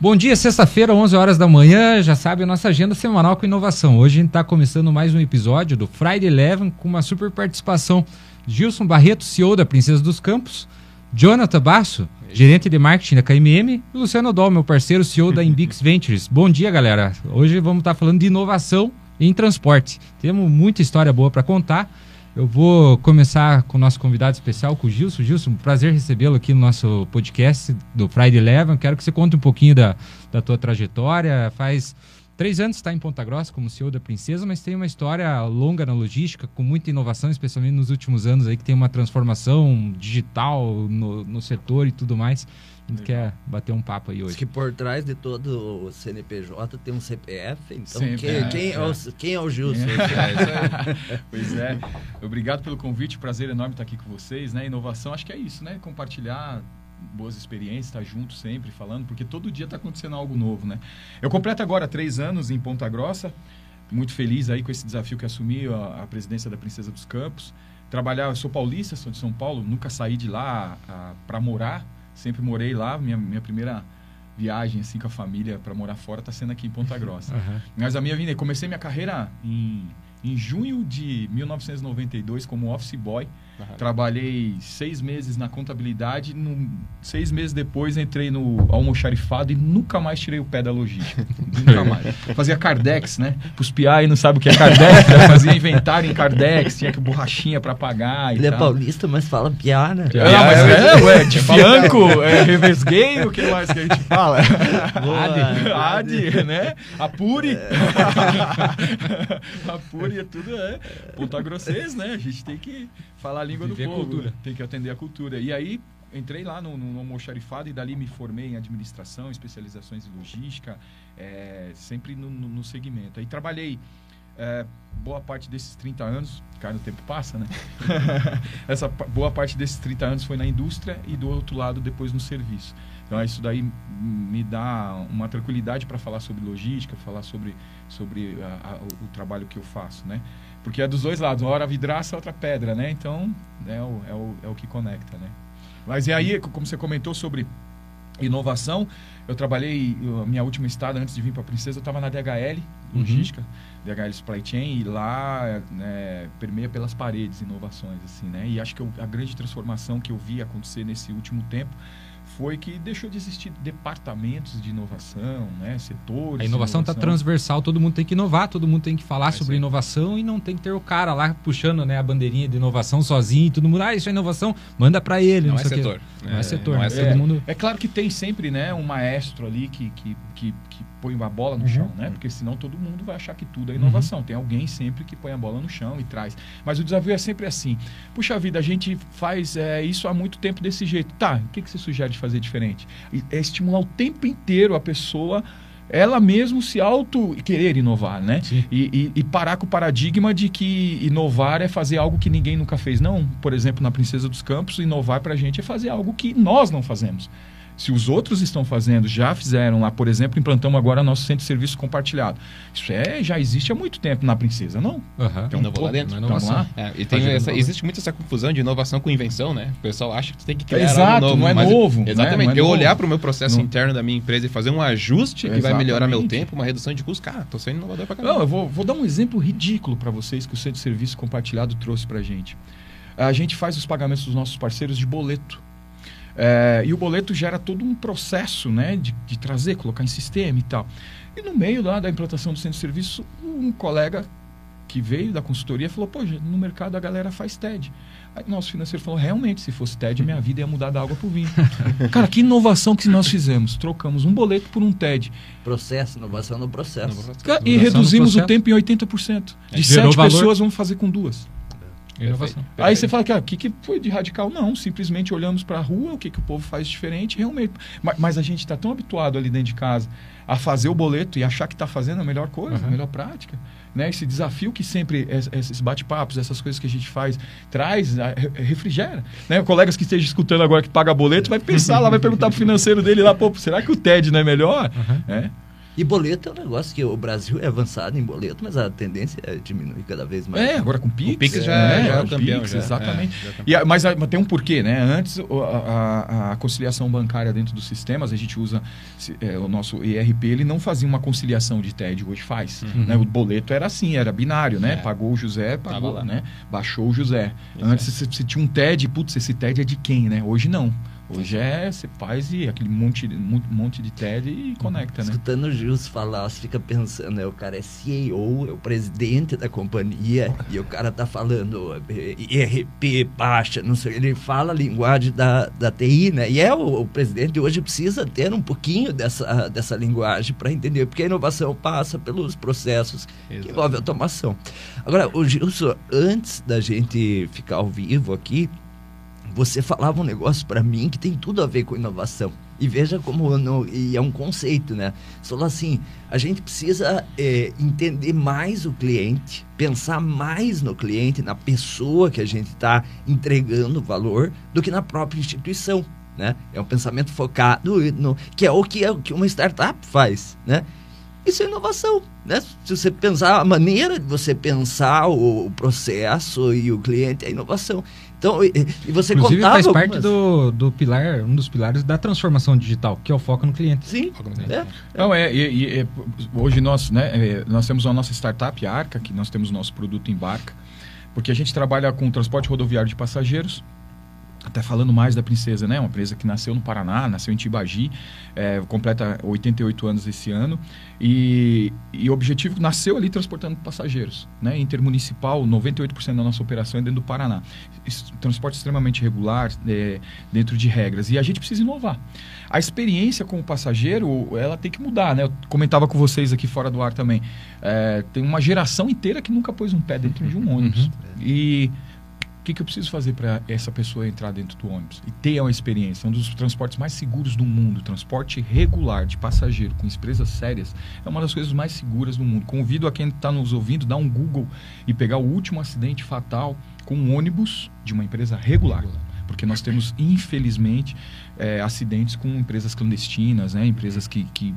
Bom dia, sexta-feira, 11 horas da manhã. Já sabe a nossa agenda semanal com inovação. Hoje a gente está começando mais um episódio do Friday Eleven com uma super participação. Gilson Barreto, CEO da Princesa dos Campos, Jonathan Basso, gerente de marketing da KMM, e Luciano Dol, meu parceiro, CEO da Imbix Ventures. Bom dia, galera. Hoje vamos estar tá falando de inovação em transporte. Temos muita história boa para contar. Eu vou começar com o nosso convidado especial, com o Gilson. Gilson, prazer recebê-lo aqui no nosso podcast do Friday Eleven. Quero que você conte um pouquinho da, da tua trajetória. Faz três anos está em Ponta Grossa como CEO da Princesa, mas tem uma história longa na logística, com muita inovação, especialmente nos últimos anos aí, que tem uma transformação digital no, no setor e tudo mais. A gente quer bater um papo aí hoje. Que por trás de todo o CNPJ tem um CPF, então quem, é, quem, é. o, quem é o Gilson? É, é pois é. Obrigado pelo convite, prazer enorme estar aqui com vocês. Né? Inovação, acho que é isso, né? Compartilhar boas experiências, estar junto sempre falando, porque todo dia está acontecendo algo novo, né? Eu completo agora três anos em Ponta Grossa, muito feliz aí com esse desafio que assumi a, a presidência da Princesa dos Campos. Trabalhar, eu sou paulista, sou de São Paulo, nunca saí de lá para morar, sempre morei lá. Minha, minha primeira viagem assim com a família para morar fora está sendo aqui em Ponta Grossa. Uhum. Mas a minha vida, comecei minha carreira em, em junho de 1992 como office boy Uhum. Trabalhei seis meses na contabilidade, no, seis meses depois entrei no almoxarifado e nunca mais tirei o pé da logística. nunca mais. Fazia Cardex, né? Os PI não sabem o que é Cardex, né? fazia inventário em Cardex, tinha que borrachinha para pagar. Ele é paulista, mas fala piá, né? Piá, ah, mas é, é, ué, de fianco, é, revesguei, o que mais que a gente fala? Ade, Ade, né? Apure. É. Apure é tudo, é. Ponta grossês, né? A gente tem que falar a língua Viver do povo. Cultura. Tem que atender a cultura. E aí entrei lá no, no almoxarifado e dali me formei em administração, especializações em logística, é, sempre no, no, no, segmento. Aí trabalhei é, boa parte desses 30 anos, cara, o tempo passa, né? Essa boa parte desses 30 anos foi na indústria e do outro lado depois no serviço. Então isso daí me dá uma tranquilidade para falar sobre logística, falar sobre, sobre a, a, o trabalho que eu faço, né? Porque é dos dois lados, uma hora vidraça, outra pedra, né? Então, é o, é o, é o que conecta, né? Mas e aí, como você comentou sobre inovação, eu trabalhei, a minha última estada antes de vir para a Princesa, eu estava na DHL, uhum. logística, uhum. DHL Supply Chain, e lá né, permeia pelas paredes inovações, assim, né? E acho que eu, a grande transformação que eu vi acontecer nesse último tempo foi que deixou de existir departamentos de inovação, né, setores. A inovação está transversal, todo mundo tem que inovar, todo mundo tem que falar sobre inovação e não tem que ter o cara lá puxando né, a bandeirinha de inovação sozinho e todo mundo, ah, isso é inovação, manda para ele. Não, não é setor. Não é, é setor, não é, todo mundo... é claro que tem sempre né, um maestro ali que, que, que, que põe a bola no uhum. chão, né? Porque senão todo mundo vai achar que tudo é inovação. Uhum. Tem alguém sempre que põe a bola no chão e traz. Mas o desafio é sempre assim. Puxa vida, a gente faz é, isso há muito tempo desse jeito. Tá, o que, que você sugere de fazer diferente? É estimular o tempo inteiro a pessoa ela mesmo se auto querer inovar, né? E, e, e, parar com o paradigma de que inovar é fazer algo que ninguém nunca fez. Não, por exemplo, na Princesa dos Campos, inovar para a gente é fazer algo que nós não fazemos. Se os outros estão fazendo, já fizeram lá, por exemplo, implantamos agora nosso centro de serviço compartilhado. Isso é, já existe há muito tempo na Princesa, não? Uhum. Então, não vou lá dentro. Inovação. Lá. É, e tem essa, existe muito essa confusão de inovação com invenção, né? O pessoal acha que tem que criar Exato, algo novo. Não é mas, novo. Exatamente. Né? É eu olhar para o meu processo não. interno da minha empresa e fazer um ajuste que exatamente. vai melhorar meu tempo, uma redução de custos, cara, tô sendo inovador para caramba. Não, eu vou, vou dar um exemplo ridículo para vocês que o centro de serviço compartilhado trouxe para gente. A gente faz os pagamentos dos nossos parceiros de boleto. É, e o boleto gera todo um processo né, de, de, trazer, colocar em sistema e tal. E no meio lá da implantação do centro de serviço, um colega que veio da consultoria falou: Pô, no mercado a galera faz TED. Aí nosso financeiro falou: Realmente, se fosse TED, minha vida ia mudar da água para o vinho. Cara, que inovação que nós fizemos? Trocamos um boleto por um TED. Processo, inovação no processo. Processo. E reduzimos o tempo em 80%. De é, sete pessoas, vamos fazer com duas. Inovação. Aí você fala que o ah, que, que foi de radical? Não, simplesmente olhamos para a rua, o que, que o povo faz diferente, realmente. Mas, mas a gente está tão habituado ali dentro de casa a fazer o boleto e achar que está fazendo a melhor coisa, uhum. a melhor prática. Né? Esse desafio que sempre esses bate-papos, essas coisas que a gente faz, traz, refrigera. Né? Colegas que estejam escutando agora que paga boleto, vai pensar lá, vai perguntar para o financeiro dele lá, pô, será que o TED não é melhor? Uhum. É. E boleto é um negócio que o Brasil é avançado em boleto, mas a tendência é diminuir cada vez mais. É, agora com o Pix. O Pix já é, já é o campeão. Pix, já, exatamente. É, já é mas, mas, tem um porquê, né? Antes, a, a, a, conciliação bancária dentro dos sistemas, a gente usa é, o nosso ERP, ele não fazia uma conciliação de TED, hoje faz. Uhum. Né? O boleto era assim, era binário, né? É. Pagou o José, pagou, né? Baixou o José. Antes, você, você tinha um TED, putz, esse TED é de quem, né? Hoje não. Hoje é, você faz e aquele monte, monte de TED e conecta, né? Escutando o Gilson falar, você fica pensando, né, o cara é CEO, é o presidente da companhia, e o cara tá falando IRP, baixa, não sei, ele fala a linguagem da, da TI, né? E é o, o presidente hoje precisa ter um pouquinho dessa, dessa linguagem para entender, porque a inovação passa pelos processos Exato. que envolvem automação. Agora, o Gilson, antes da gente ficar ao vivo aqui, você falava um negócio para mim que tem tudo a ver com inovação. E veja como e é um conceito, né? Falou assim, a gente precisa é, entender mais o cliente, pensar mais no cliente, na pessoa que a gente está entregando valor, do que na própria instituição. Né? É um pensamento focado no que é o que, é, que uma startup faz, né? Isso é inovação, né? Se você pensar a maneira de você pensar o, o processo e o cliente é inovação. Então, e, e você Inclusive, faz algumas... parte do, do pilar, um dos pilares da transformação digital, que é o foco no cliente. Sim. É, é. Não, é, e, e, hoje nós, né, é, nós temos a nossa startup, a Arca, que nós temos o nosso produto em barca, porque a gente trabalha com transporte rodoviário de passageiros, até falando mais da Princesa, né? Uma empresa que nasceu no Paraná, nasceu em Tibagi, é, completa 88 anos esse ano. E, e o objetivo nasceu ali transportando passageiros, né? Intermunicipal, 98% da nossa operação é dentro do Paraná. transporte extremamente regular, é, dentro de regras. E a gente precisa inovar. A experiência com o passageiro, ela tem que mudar, né? Eu comentava com vocês aqui fora do ar também. É, tem uma geração inteira que nunca pôs um pé dentro de um ônibus. Uhum. E que, que eu preciso fazer para essa pessoa entrar dentro do ônibus e ter uma experiência? Um dos transportes mais seguros do mundo, transporte regular de passageiro com empresas sérias, é uma das coisas mais seguras do mundo. Convido a quem está nos ouvindo dar um Google e pegar o último acidente fatal com um ônibus de uma empresa regular. Porque nós temos, infelizmente, é, acidentes com empresas clandestinas, né? empresas que, que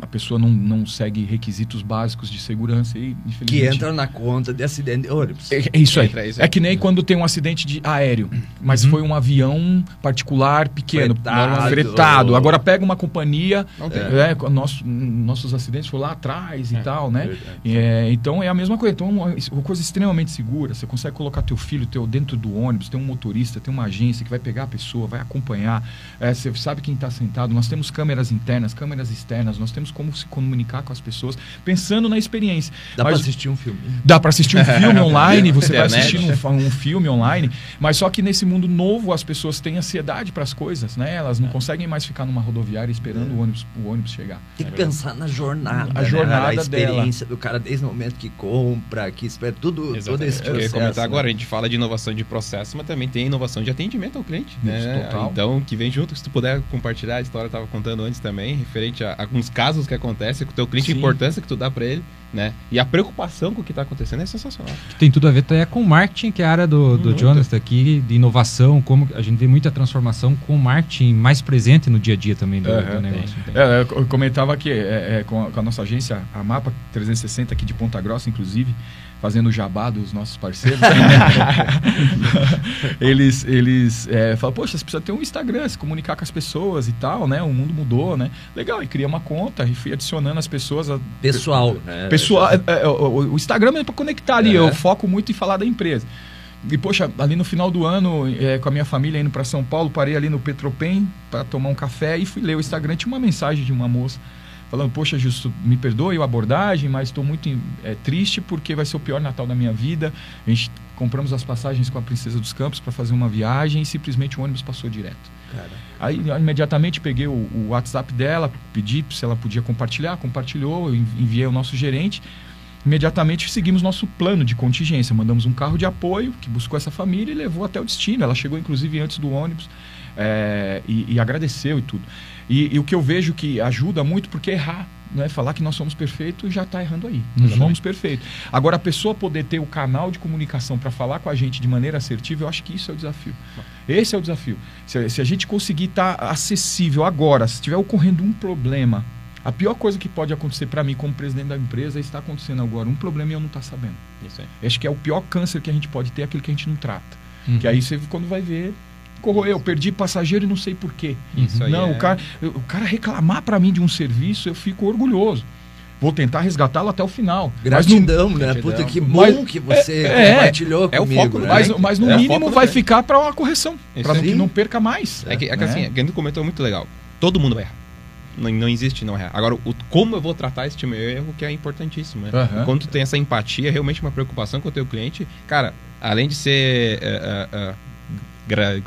a pessoa não, não segue requisitos básicos de segurança e infelizmente... Que entra na conta de acidente de ônibus. É, é isso aí. É, é que nem quando tem um acidente de aéreo, mas uhum. foi um avião particular pequeno, fretado. fretado. Agora pega uma companhia, é. É, nosso, nossos acidentes foram lá atrás e é, tal, né? É, então é a mesma coisa. Então uma, uma coisa extremamente segura. Você consegue colocar teu filho teu dentro do ônibus, tem um motorista, tem uma agência que vai pegar a pessoa, vai acompanhar. você sabe quem está sentado. Nós temos câmeras internas, câmeras externas, nós temos como se comunicar com as pessoas, pensando na experiência. Dá para assistir um filme. Dá para assistir um filme online, você vai assistir um, um, filme online, mas só que nesse mundo novo as pessoas têm ansiedade para as coisas, né? Elas não é. conseguem mais ficar numa rodoviária esperando é. o, ônibus, o ônibus chegar. Tem que é pensar na jornada, a né? jornada a experiência dela. do cara desde o momento que compra, que espera tudo, Exatamente. todo esse processo. Eu ia comentar né? agora, a gente fala de inovação de processo, mas também tem inovação de atendimento ao cliente, né? Total. Então, que vem junto, se tu puder compartilhar a história, eu estava contando antes também, referente a alguns casos que acontecem com o teu cliente, Sim. a importância que tu dá para ele, né? E a preocupação com o que está acontecendo é sensacional. Tem tudo a ver até com marketing, que é a área do, do Jonas aqui, de inovação, como a gente vê muita transformação com o marketing mais presente no dia a dia também do, uhum, do negócio. É, eu comentava que é, é, com, a, com, a, nossa agência, a Mapa 360 aqui de Ponta Grossa, inclusive, fazendo jabá dos nossos parceiros, eles, eles é, falam, poxa, você precisa ter um Instagram, se comunicar com as pessoas e tal, né? O mundo mudou, né? Legal, e cria uma conta e fui adicionando as pessoas. A, pessoal, né? Pessoal, é, é, o, o, Instagram é para conectar ali, eu foco muito em falar da empresa. E, poxa, ali no final do ano, é, com a minha família indo para São Paulo, parei ali no Petropen para tomar um café e fui ler o Instagram. Tinha uma mensagem de uma moça falando, poxa, Justo, me perdoe a abordagem, mas estou muito é, triste porque vai ser o pior Natal da minha vida. A gente compramos as passagens com a Princesa dos Campos para fazer uma viagem e simplesmente o ônibus passou direto. Cara. Aí imediatamente peguei o, o, WhatsApp dela, pedi se ela podia compartilhar, compartilhou, eu enviei ao nosso gerente. Imediatamente seguimos nosso plano de contingência. Mandamos um carro de apoio que buscou essa família e levou até o destino. Ela chegou inclusive antes do ônibus é, e, e agradeceu e tudo. E, e, o que eu vejo que ajuda muito, porque errar, né? falar que nós somos perfeitos já está errando aí. Nós somos perfeitos. Agora, a pessoa poder ter o canal de comunicação para falar com a gente de maneira assertiva, eu acho que isso é o desafio. Esse é o desafio. Se, se a gente conseguir estar tá acessível agora, se estiver ocorrendo um problema, A pior coisa que pode acontecer para mim como presidente da empresa é estar acontecendo agora um problema e eu não estar tá sabendo. Isso aí. Acho que é o pior câncer que a gente pode ter, é aquilo que a gente não trata. Uhum. Que aí você, quando vai ver, corroeu, perdi passageiro e não sei porquê. Isso aí não, é... o, cara, o cara reclamar para mim de um serviço, eu fico orgulhoso. Vou tentar resgatá-lo até o final. Gratidão, no... né? Gratidão. Puta, que bom mas, que você é, compartilhou é, comigo. É o foco, né? Mas, mas no é mínimo vai ficar para uma correção, para que não perca mais. É que, é que assim, o que comentou muito legal. Todo mundo vai errar. Não, não existe não errar. Agora, o, como eu vou tratar esse meu erro, que é importantíssimo, né? Uhum. Quando tu tem essa empatia, é realmente uma preocupação com o teu cliente, cara, além de ser uh, uh, gra,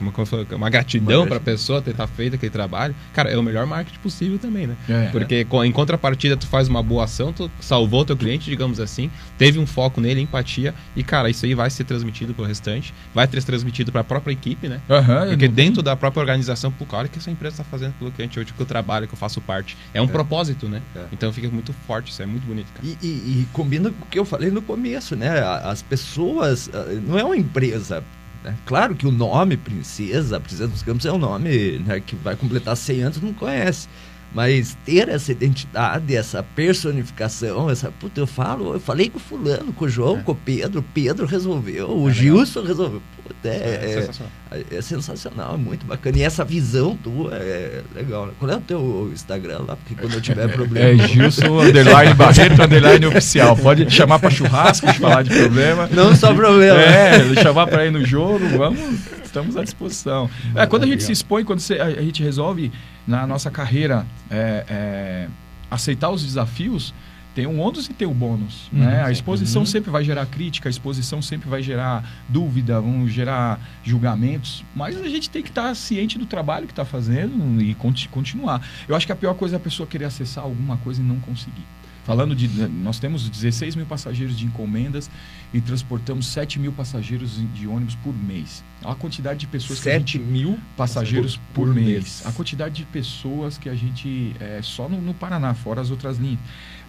uma gratidão para a pessoa ter tá feito aquele trabalho, cara, é o melhor marketing possível também, né? É, Porque é. em contrapartida tu faz uma boa ação, tu salvou teu cliente, digamos assim, teve um foco nele, empatia, e cara, isso aí vai ser transmitido pro restante, vai ser transmitido para a própria equipe, né? Uhum, Porque dentro da própria organização, pô, cara, que essa empresa está fazendo pelo cliente hoje que eu trabalho, que eu faço parte. É um é. propósito, né? É. Então fica muito forte, isso é muito bonito, cara. E, e, e combina com o que eu falei no começo, né? As pessoas, ah, não é uma empresa né? Claro que o nome Princesa, Princesa dos Campos, é um nome né, que vai completar 100 anos, não conhece. Mas ter essa identidade, essa personificação, essa. Puta, eu falo, eu falei com o fulano, com o João, é. com o Pedro, Pedro resolveu, o é Gilson resolveu. Puta, é, é, é, sensacional. é, sensacional, é muito bacana. E essa visão tua é legal. Né? Qual é o teu Instagram lá? Porque quando eu tiver problema. É Gilson underline Barreto underline oficial. Pode chamar para churrasco, falar de problema. Não só problema. É, chamar para ir no jogo, vamos, estamos à disposição. É, quando a gente se expõe, quando a gente resolve na nossa carreira é, é, aceitar os desafios, tem um ônus e tem o um bônus. Uhum, né? A exposição uhum. sempre vai gerar crítica, a exposição sempre vai gerar dúvida, vão gerar julgamentos, mas a gente tem que estar ciente do trabalho que está fazendo e continuar. Eu acho que a pior coisa é a pessoa querer acessar alguma coisa e não conseguir. Falando de. Nós temos 16 mil passageiros de encomendas e transportamos 7 mil passageiros de ônibus por mês. A quantidade de pessoas 7 mil passageiros por, por mês. mês. A quantidade de pessoas que a gente. É, só no, no, Paraná, fora as outras linhas.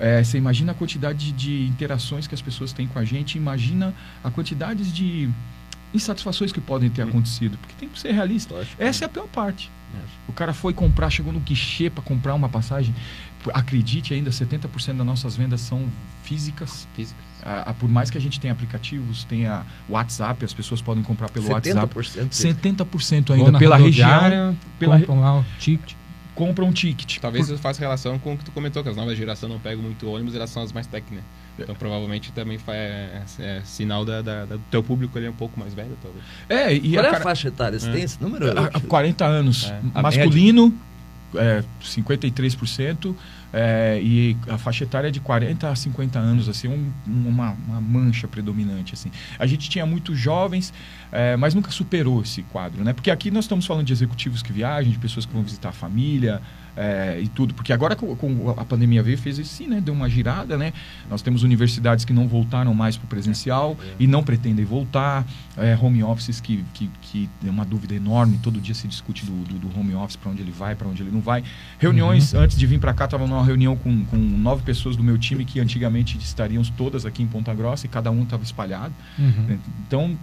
É, você imagina a quantidade de interações que as pessoas têm com a gente, imagina a quantidade de insatisfações que podem ter acontecido. Porque tem que ser realista. Essa é a pior parte. O cara foi comprar, chegou no guichê para comprar uma passagem acredite ainda, 70% das nossas vendas são físicas. Físicas. Ah, por mais que a gente tenha aplicativos, tenha WhatsApp, as pessoas podem comprar pelo 70%, WhatsApp. 70% ainda pela região. Pela compram lá o ticket. Compram um ticket. Talvez por... isso faça relação com o que tu comentou, que as novas gerações não pegam muito ônibus, elas são as mais técnicas. Então provavelmente também é, é sinal da, da, do teu público ele é um pouco mais velho, talvez. É, e Qual a é a faixa etária? Você é. tem esse número? A, 40 anos. É. Masculino, é, 53%, é, e a faixa etária é de 40 a 50 anos, assim, um, uma, uma, mancha predominante. Assim. A gente tinha muitos jovens, é, mas nunca superou esse quadro, né? Porque aqui nós estamos falando de executivos que viajam, de pessoas que vão visitar a família, é, e tudo. Porque agora com, com, a pandemia veio, fez isso sim, né? Deu uma girada, né? Nós temos universidades que não voltaram mais para o presencial é, e não pretendem voltar. É, home offices que, que, que é uma dúvida enorme. Todo dia se discute do, do, do home office, para onde ele vai, para onde ele não vai. Reuniões, uhum. antes de vir para cá, estava numa reunião com, com nove pessoas do meu time que antigamente estariam todas aqui em Ponta Grossa e cada um estava espalhado. Uhum. Então,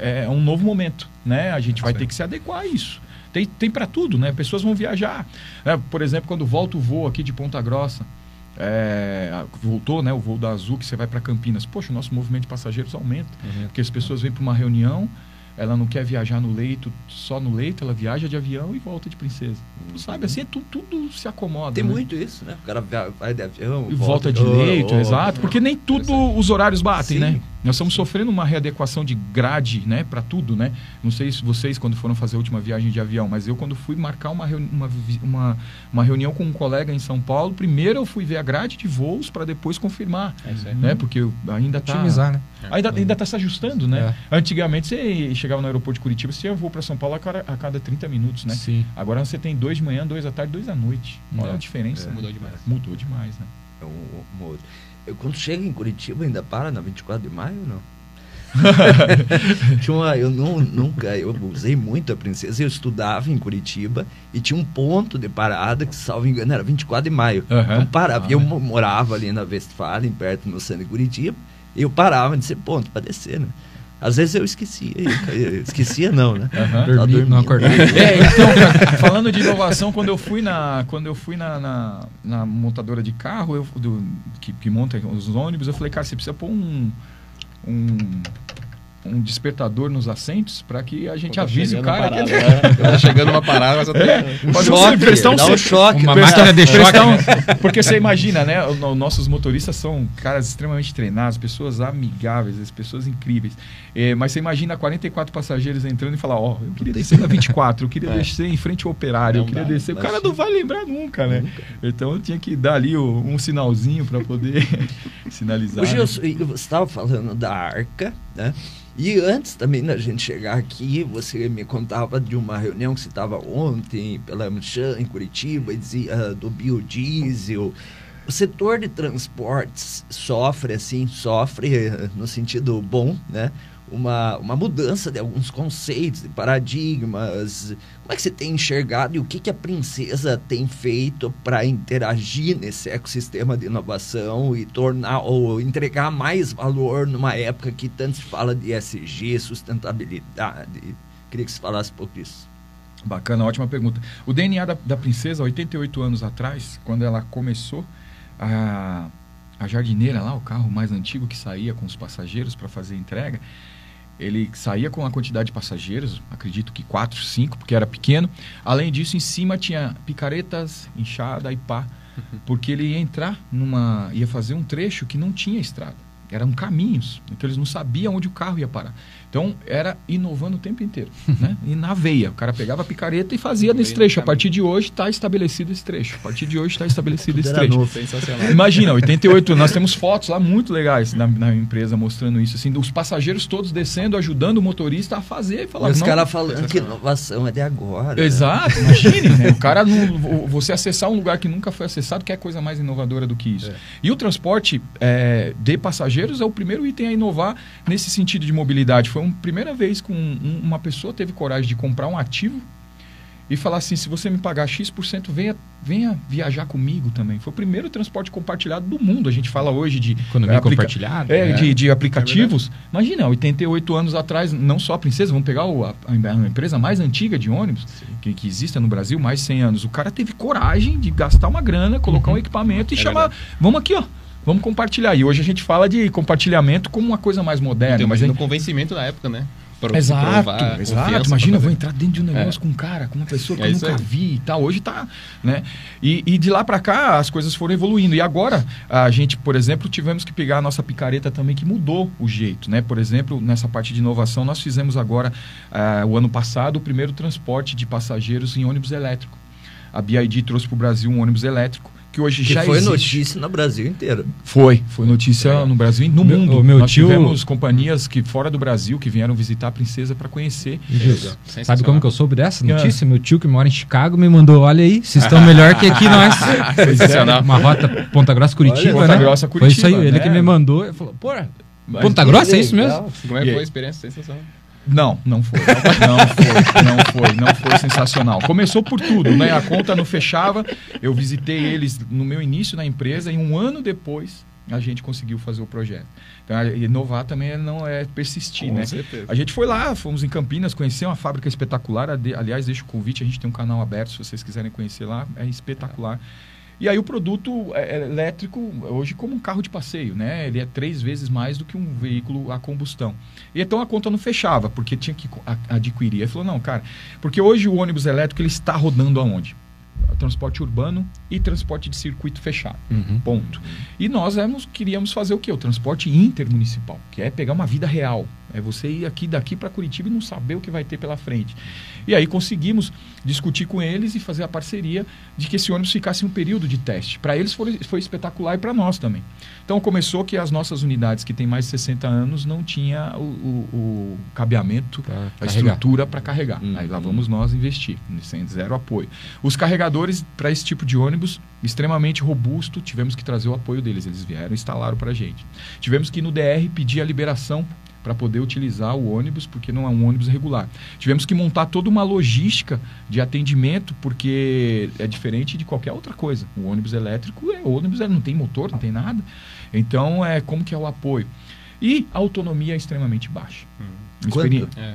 é, é um novo momento, né? A gente vai ter que se adequar a isso. Tem, tem para tudo, né? Pessoas vão viajar. É, por exemplo, quando volta o voo aqui de Ponta Grossa, é, voltou né, o voo da Azul, que você vai para Campinas. Poxa, o nosso movimento de passageiros aumenta. Uhum. Porque as pessoas vêm para uma reunião, ela não quer viajar no leito, só no leito, ela viaja de avião e volta de princesa. Uhum. Sabe, assim, é tudo, tudo se acomoda. Tem né? muito isso, né? O cara vai de avião. E volta, volta de leito, oh, oh, exato. Oh, porque nem tudo os horários batem, Sim. né? Nós estamos sofrendo uma readequação de grade, né, para tudo, né? Não sei se vocês quando foram fazer a última viagem de avião, mas eu quando fui marcar uma, reuni uma, uma, uma, reunião com um colega em São Paulo, primeiro eu fui ver a grade de voos para depois confirmar, é né? Porque ainda está otimizar, né? Ainda ainda está se ajustando, né? É. Antigamente você chegava no aeroporto de Curitiba, você tinha voo para São Paulo a cada, a cada 30 minutos, né? Sim. Agora você tem dois de manhã, dois à tarde, dois à noite. Olha é. a diferença. É. Mudou demais. Mudou demais, né? É um, eu, quando chega em Curitiba, ainda para na 24 de maio não? tinha uma, eu não, nunca, eu usei muito a princesa, eu estudava em Curitiba e tinha um ponto de parada que, salvo engano, era 24 de maio. Uhum. Então parava, ah, eu é. morava ali na Westfalen, perto do meu centro de Curitiba, e eu parava nesse ponto para descer, né? Às vezes eu esquecia. Eu esquecia não, né? Uhum. Dormir, não acordava. É, então, falando de inovação, quando eu fui na, quando eu fui na, na, na montadora de carro, eu, do, que, que monta os ônibus, eu falei, cara, você precisa pôr um, um um despertador nos assentos para que a gente avise o cara parada, que ele... né? tá chegando uma parada, mas é, um choque, prestar um, dá um choque, uma máquina de choque. Um, porque você imagina, né? Os nossos motoristas são caras extremamente treinados, pessoas amigáveis, pessoas incríveis. É, mas você imagina 44 passageiros entrando e falar, ó, oh, eu queria descer na 24, eu queria é. descer em frente ao operário, não eu queria dá, descer. O cara não vai lembrar nunca, né? Nunca. Então eu tinha que dar ali o, um sinalzinho para poder sinalizar. O Gilson, né? você estava falando da arca, né? E antes também da gente chegar aqui, você me contava de uma reunião que você estava ontem pela Amchan em Curitiba, dizia do biodiesel. O setor de transportes sofre, assim, sofre no sentido bom, né? Uma, uma mudança de alguns conceitos, de paradigmas. Como é que você tem enxergado e o que, que a princesa tem feito para interagir nesse ecossistema de inovação e tornar ou entregar mais valor numa época que tanto se fala de SG, sustentabilidade? Queria que você falasse um pouco disso. Bacana, ótima pergunta. O DNA da, da princesa, 88 anos atrás, quando ela começou, a, a jardineira lá, o carro mais antigo que saía com os passageiros para fazer entrega, ele saía com a quantidade de passageiros, acredito que quatro, cinco, porque era pequeno. Além disso, em cima tinha picaretas, enxada e pá, uhum. porque ele ia entrar numa, ia fazer um trecho que não tinha estrada, eram caminhos, então eles não sabiam onde o carro ia parar. Então, era inovando o tempo inteiro, né? E na veia. O cara pegava a picareta e fazia nesse trecho. A partir de hoje está estabelecido esse trecho. A partir de hoje está estabelecido esse trecho. Imagina, 88, nós temos fotos lá muito legais na, na, empresa mostrando isso, assim, dos passageiros todos descendo, ajudando o motorista a fazer e falar. os caras falando que inovação é de agora. Exato, imagine, né? O cara, no, você acessar um lugar que nunca foi acessado, que é coisa mais inovadora do que isso. É. E o transporte é, de passageiros é o primeiro item a inovar nesse sentido de mobilidade. Foi foi a primeira vez que um, um, uma pessoa teve coragem de comprar um ativo e falar assim, se você me pagar X%, venha, venha viajar comigo também. Foi o primeiro transporte compartilhado do mundo. A gente fala hoje de... Economia é, compartilhada. É, é, De, de aplicativos. É Imagina, 88 anos atrás, não só a Princesa, vamos pegar o, a, a, empresa mais antiga de ônibus, que, que existe no Brasil, mais de 100 anos. O cara teve coragem de gastar uma grana, colocar uhum. um equipamento e é chamar... Verdade. Vamos aqui, ó Vamos compartilhar. E hoje a gente fala de compartilhamento como uma coisa mais moderna. mas no convencimento na época, né? exato, provar, exato. Imagina, eu vou entrar dentro de um negócio é. com um cara, com uma pessoa que é eu nunca aí. vi e tal. Hoje tá, né? E, e, de lá para cá as coisas foram evoluindo. E agora a gente, por exemplo, tivemos que pegar a nossa picareta também que mudou o jeito, né? Por exemplo, nessa parte de inovação nós fizemos agora uh, o ano passado o primeiro transporte de passageiros em ônibus elétrico. A BID trouxe para o Brasil um ônibus elétrico que hoje que já foi existe. notícia no Brasil inteiro. Foi, foi notícia é. no Brasil e no meu, mundo. Meu Nós tio... tivemos companhias que fora do Brasil que vieram visitar a princesa para conhecer. Isso. Sabe como que eu soube dessa notícia? É. Meu tio que mora em Chicago me mandou, olha aí, vocês estão melhor que aqui nós. Sensacional. Uma rota Ponta Grossa Curitiba, olha, Ponta né? Grossa Curitiba. Foi isso aí, ele né? que me mandou, ele falou, pô, Ponta Grossa é isso mesmo? Como é que foi a experiência? Sensacional. Não, não foi. Não foi, não foi, não foi sensacional. Começou por tudo, né? A conta não fechava. Eu visitei eles no meu início na empresa e um ano depois a gente conseguiu fazer o projeto. Então, inovar também não é persistir, Com né? Certeza. A gente foi lá, fomos em Campinas, conhecer uma fábrica espetacular. Aliás, deixa o convite, a gente tem um canal aberto, se vocês quiserem conhecer lá, é espetacular. E aí o produto é, é elétrico, hoje como um carro de passeio, né? Ele é três vezes mais do que um veículo a combustão. E então a conta não fechava, porque tinha que adquirir. Ele falou, não, cara, porque hoje o ônibus elétrico ele está rodando aonde? transporte urbano e transporte de circuito fechado. Uhum. Ponto. E nós éramos, queríamos fazer o quê? O transporte intermunicipal, que é pegar uma vida real. É você ir aqui daqui para Curitiba e não saber o que vai ter pela frente. E aí conseguimos discutir com eles e fazer a parceria de que esse ônibus ficasse um período de teste. Para eles foi, foi espetacular e para nós também. Então começou que as nossas unidades que têm mais de 60 anos não tinha o, o, o cabeamento, pra a carregar. estrutura para carregar. Hum. Aí lá vamos nós investir, sem zero apoio. Os carregadores para esse tipo de ônibus extremamente robusto, tivemos que trazer o apoio deles. Eles vieram e instalaram para a gente. Tivemos que ir no DR pedir a liberação para poder utilizar o ônibus, porque não é um ônibus regular. Tivemos que montar toda uma logística de atendimento, porque é diferente de qualquer outra coisa. O ônibus elétrico é ônibus, não tem motor, não tem nada. Então, é como que é o apoio? E a autonomia é extremamente baixa. Hum. Experi... É.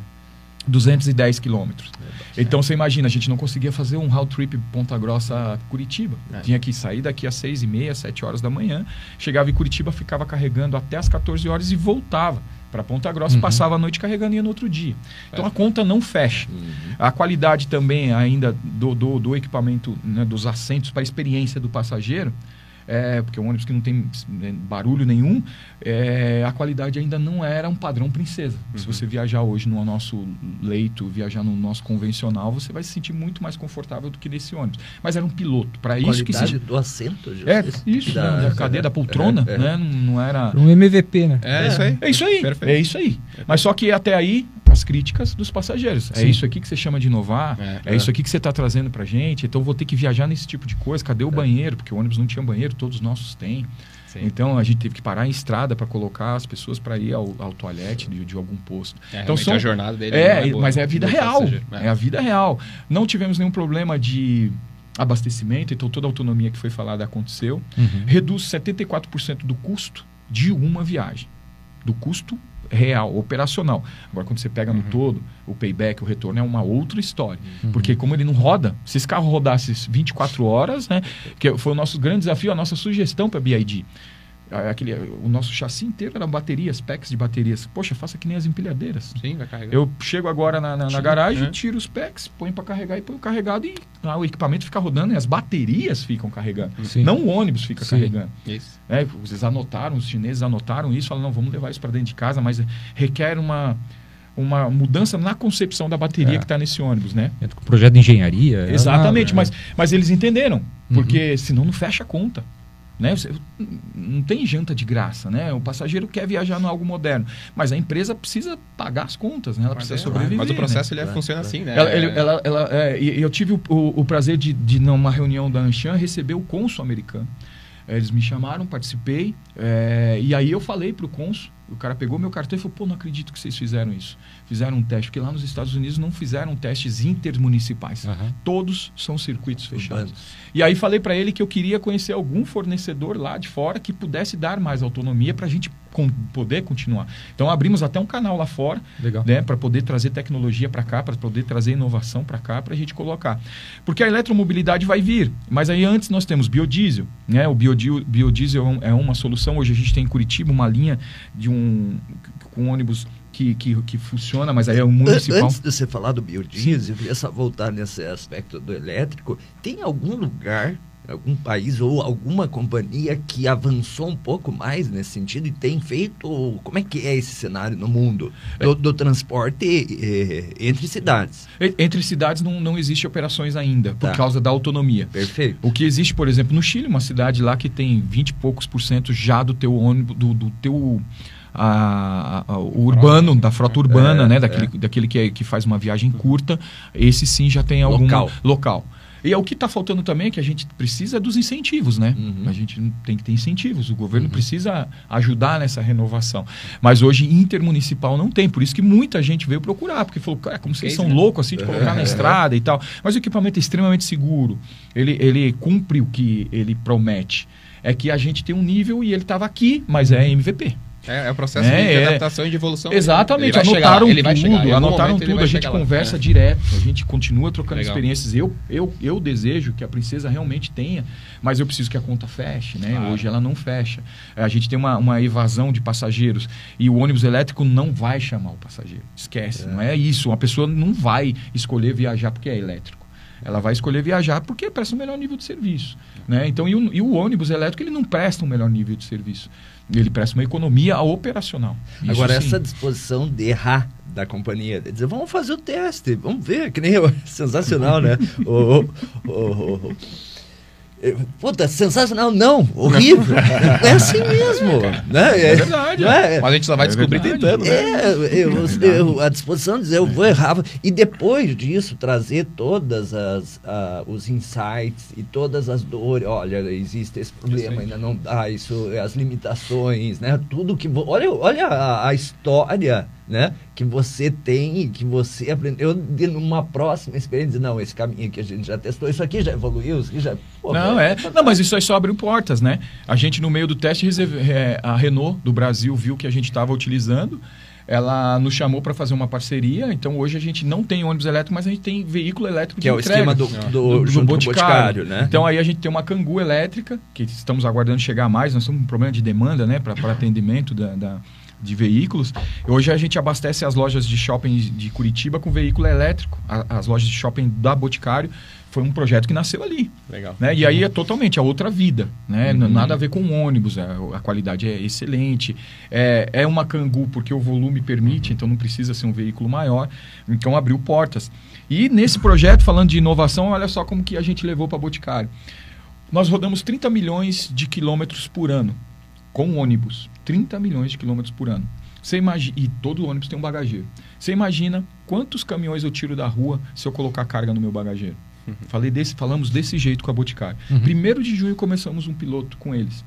210 quilômetros. É então você imagina, a gente não conseguia fazer um round trip Ponta Grossa Curitiba. É. Tinha que sair daqui às 6 e meia, 7 horas da manhã. Chegava em Curitiba, ficava carregando até as 14 horas e voltava para Ponta Grossa, uhum. passava a noite carregando e ia no outro dia. Então é. a conta não fecha. Uhum. A qualidade também ainda do, do, do equipamento, né, dos assentos para a experiência do passageiro, é, porque é um ônibus que não tem né, barulho nenhum, é, a qualidade ainda não era um padrão princesa. Uhum. Se você viajar hoje no nosso leito, viajar no nosso convencional, você vai se sentir muito mais confortável do que nesse ônibus. Mas era um piloto, para isso que se... do assento, É, isso, da, né, da cadeia, da poltrona, é, é. né? Não era... Um MVP, né? É, isso aí. É isso aí. Perfeito. É isso aí. Mas só que até aí, as críticas dos passageiros. É Sim. É isso aqui que você chama de inovar, é, é isso aqui que você está trazendo para gente, então vou ter que viajar nesse tipo de coisa. Cadê o banheiro? Porque o ônibus não tinha banheiro, todos os nossos têm. Sim. Então a gente teve que parar em estrada para colocar as pessoas para ir ao, ao toalete de, de, algum posto. É, então são, a jornada dele é, é boa, mas é a vida real. É. é. a vida real. Não tivemos nenhum problema de abastecimento, então toda a autonomia que foi falada aconteceu. Uhum. Reduz 74% do custo de uma viagem. Do custo real, operacional. Agora, quando você pega no uhum. todo, o payback, o retorno é uma outra história. Uhum. Porque como ele não roda, se esse carro rodasse 24 horas, né, que foi o nosso grande desafio, a nossa sugestão para a BID. Aquele, o nosso chassi inteiro era baterias, packs de baterias. Poxa, faça que nem as empilhadeiras. Sim, vai carregar. Eu chego agora na, na, na garagem, é. tiro os packs, põe para carregar e põe carregado e ah, o equipamento fica rodando e as baterias ficam carregando. Sim. Não o ônibus fica Sim. carregando. Isso. É, eles anotaram, os chineses anotaram isso, falaram, não, vamos levar isso para dentro de casa, mas requer uma uma mudança na concepção da bateria é. que está nesse ônibus, né? É projeto de engenharia. Exatamente, mas, mas eles entenderam, porque uhum. senão não fecha a conta. Né? Você, não tem janta de graça, né? O passageiro quer viajar no algo moderno, mas a empresa precisa pagar as contas, né? Ela mas precisa é, sobreviver. Mas o processo né? ele é, funciona assim, né? Ela, ele, ela, ela é, eu tive o, o, o, prazer de, de, numa reunião da Anshan, receber o cônsul americano. Eles me chamaram, participei, é, e aí eu falei para o cônsul o cara pegou meu cartão e falou: pô, não acredito que vocês fizeram isso. Fizeram um teste, porque lá nos Estados Unidos não fizeram testes intermunicipais. Uhum. Todos são circuitos fechados. E aí falei para ele que eu queria conhecer algum fornecedor lá de fora que pudesse dar mais autonomia para a gente com, poder continuar. Então abrimos até um canal lá fora, né, para poder trazer tecnologia para cá, para poder trazer inovação para cá, para a gente colocar. Porque a eletromobilidade vai vir, mas aí antes nós temos biodiesel. Né? O biodiesel, biodiesel é uma solução. Hoje a gente tem em Curitiba uma linha de um com ônibus que, que, que, funciona, mas aí é um municipal. Antes de você falar do biodiesel, eu queria só voltar nesse aspecto do elétrico. Tem algum lugar algum país ou alguma companhia que avançou um pouco mais nesse sentido e tem feito. Como é que é esse cenário no mundo do, do transporte eh, entre cidades? Entre cidades não, não existe operações ainda, por tá. causa da autonomia. Perfeito. O que existe, por exemplo, no Chile, uma cidade lá que tem 20 e poucos por cento já do teu ônibus, do, do teu. A, a, o urbano, da frota urbana, é, né? Daquele, é. daquele que, é, que faz uma viagem curta, esse sim já tem algum local. local. E é o que está faltando também, que a gente precisa dos incentivos, né? Uhum. A gente tem que ter incentivos. O governo uhum. precisa ajudar nessa renovação. Mas hoje, intermunicipal não tem. Por isso que muita gente veio procurar, porque falou, cara, como vocês são né? loucos assim de colocar na estrada e tal. Mas o equipamento é extremamente seguro. Ele, ele cumpre o que ele promete. É que a gente tem um nível e ele estava aqui, mas é MVP. É, é o processo é, de é. adaptação e de evolução. Exatamente, anotaram chegar, tudo, chegar, anotaram tudo, a gente conversa é. direto, a gente continua trocando Legal. experiências. Eu, eu, eu desejo que a princesa realmente tenha, mas eu preciso que a conta feche, né? Claro. Hoje ela não fecha. A gente tem uma, uma evasão de passageiros e o ônibus elétrico não vai chamar o passageiro. Esquece, é. não é isso. Uma pessoa não vai escolher viajar porque é elétrico. Ela vai escolher viajar porque presta um melhor nível de serviço. Né? Então, e o, e o ônibus elétrico ele não presta um melhor nível de serviço. Ele presta uma economia operacional. Isso Agora, sim. essa disposição de errar da companhia, de dizer, vamos fazer o teste, vamos ver, que nem eu, sensacional, né? o, o, o, Puta, sensacional. Não, horrível. é assim mesmo. Né? É, é verdade. É? Mas a gente só vai é descobrir tentando. Né? É, eu, eu, a disposição de dizer, eu vou errar. E depois disso, trazer todas as uh, os insights e todas as dores. Olha, existe esse problema, ainda não dá, isso, as limitações, né? Tudo que. Olha, olha a, a história né? Que você tem, que você aprendeu de numa próxima experiência. Não, esse caminho que a gente já testou, isso aqui já evoluiu, isso aqui já. Pô, não, é. Não, mas isso aí só abriu portas, né? A gente, no meio do teste, é, a Renault do Brasil viu que a gente estava utilizando ela nos chamou para fazer uma parceria. Então hoje a gente não tem ônibus elétrico, mas a gente tem veículo elétrico que é o esquema do, do, do, do boticário, boticário, né? Então aí a gente tem uma Cangu elétrica que estamos aguardando chegar mais. Nós temos um problema de demanda, né, para atendimento da, da de veículos. Hoje a gente abastece as lojas de shopping de Curitiba com veículo elétrico, as lojas de shopping da Boticário. Foi um projeto que nasceu ali. Legal. Né? E aí é totalmente a outra vida. Né? Uhum. Nada a ver com ônibus, a, a qualidade é excelente. É, é uma Cangu porque o volume permite, então não precisa ser um veículo maior. Então abriu portas. E nesse projeto, falando de inovação, olha só como que a gente levou para Boticário. Nós rodamos 30 milhões de quilômetros por ano com ônibus. 30 milhões de quilômetros por ano. Você imagina, e todo ônibus tem um bagageiro. Você imagina quantos caminhões eu tiro da rua se eu colocar carga no meu bagageiro? Uhum. Falei desse, falamos desse jeito com a Boticário. Uhum. Primeiro de junho começamos um piloto com eles.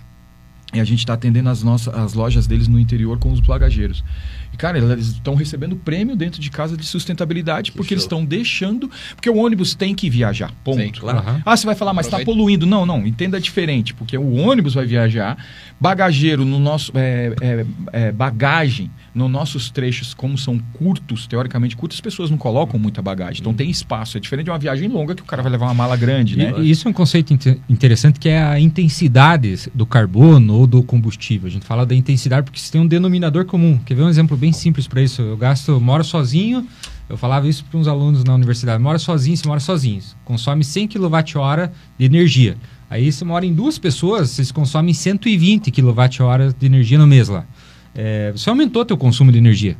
E a gente está atendendo as, nossas, as lojas deles no interior com os bagageiros. E, cara, eles estão recebendo prêmio dentro de casa de sustentabilidade que porque show. eles estão deixando. Porque o ônibus tem que viajar. Ponto. Sim, claro. Uhum. Ah, você vai falar, mas está poluindo. Não, não. Entenda diferente. Porque o ônibus vai viajar, bagageiro no nosso. É, é, é, bagagem nos nossos trechos, como são curtos, teoricamente curtos, as pessoas não colocam muita bagagem. Então tem espaço. É diferente de uma viagem longa que o cara vai levar uma mala grande, né? E, isso é um conceito interessante que é a intensidade do carbono ou do combustível. A gente fala da intensidade porque você tem um denominador comum. Quer ver um exemplo bem simples para isso? Eu gasto, moro sozinho, eu falava isso para uns alunos na universidade. Mora sozinho, você mora sozinho. Consome 100 kWh de energia. Aí você mora em duas pessoas, vocês consomem 120 kWh de energia no mês lá é, você aumentou teu consumo de energia,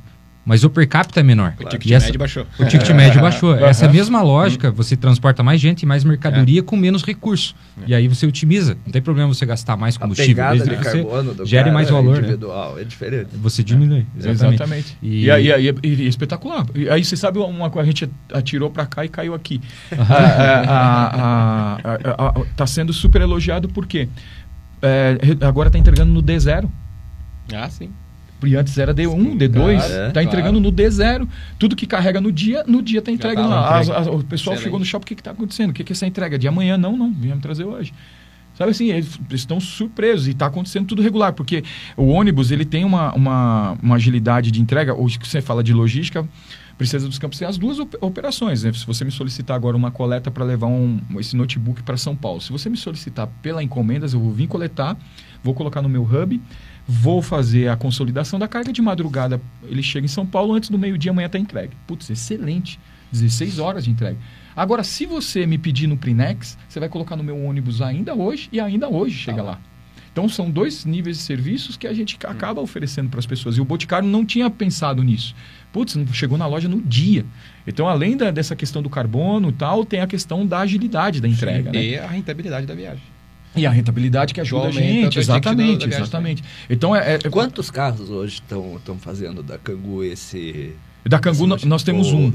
mas o per capita é menor. O ticket essa, médio baixou. O ticket médio baixou. Essa é mesma lógica, você transporta mais gente e mais mercadoria é. com menos recurso. É. E aí você otimiza. Não tem problema você gastar mais combustível. A pegada de carbono do gere mais valor. Né? Individual, né? é diferente. Você diminui. Exatamente. exatamente. E... E, aí, aí, é espetacular. E aí você sabe uma coisa, a gente atirou para cá e caiu aqui. Está sendo super elogiado porque é, agora está entregando no D0. Ah, sim. Porque antes era D1, sim, D2, está é, entregando claro. no D0. Tudo que carrega no dia, no dia está entregando. Tá as, o pessoal Excelente. chegou no shopping, o que está acontecendo? O que, que é essa entrega? De amanhã? Não, não, viemos trazer hoje. Sabe assim, eles estão surpresos e está acontecendo tudo regular, porque o ônibus ele tem uma, uma, uma agilidade de entrega, hoje que você fala de logística, Princesa dos Campos tem as duas operações. Né? Se você me solicitar agora uma coleta para levar um, esse notebook para São Paulo, se você me solicitar pela encomendas, eu vou vir coletar, vou colocar no meu hub, Vou fazer a consolidação da carga de madrugada. Ele chega em São Paulo antes do meio-dia, amanhã está entregue. Putz, excelente. 16 horas de entrega. Agora, se você me pedir no Prinex, você vai colocar no meu ônibus ainda hoje e ainda hoje chega tá lá. Então, são dois níveis de serviços que a gente acaba oferecendo para as pessoas. E o Boticário não tinha pensado nisso. Putz, chegou na loja no dia. Então, além da, dessa questão do carbono e tal, tem a questão da agilidade da entrega. Sim, né? E a rentabilidade da viagem. E a rentabilidade que ajuda a gente, exatamente, exatamente. Então é, é, quantos carros hoje estão fazendo da Cangu esse da Cangu nós temos um,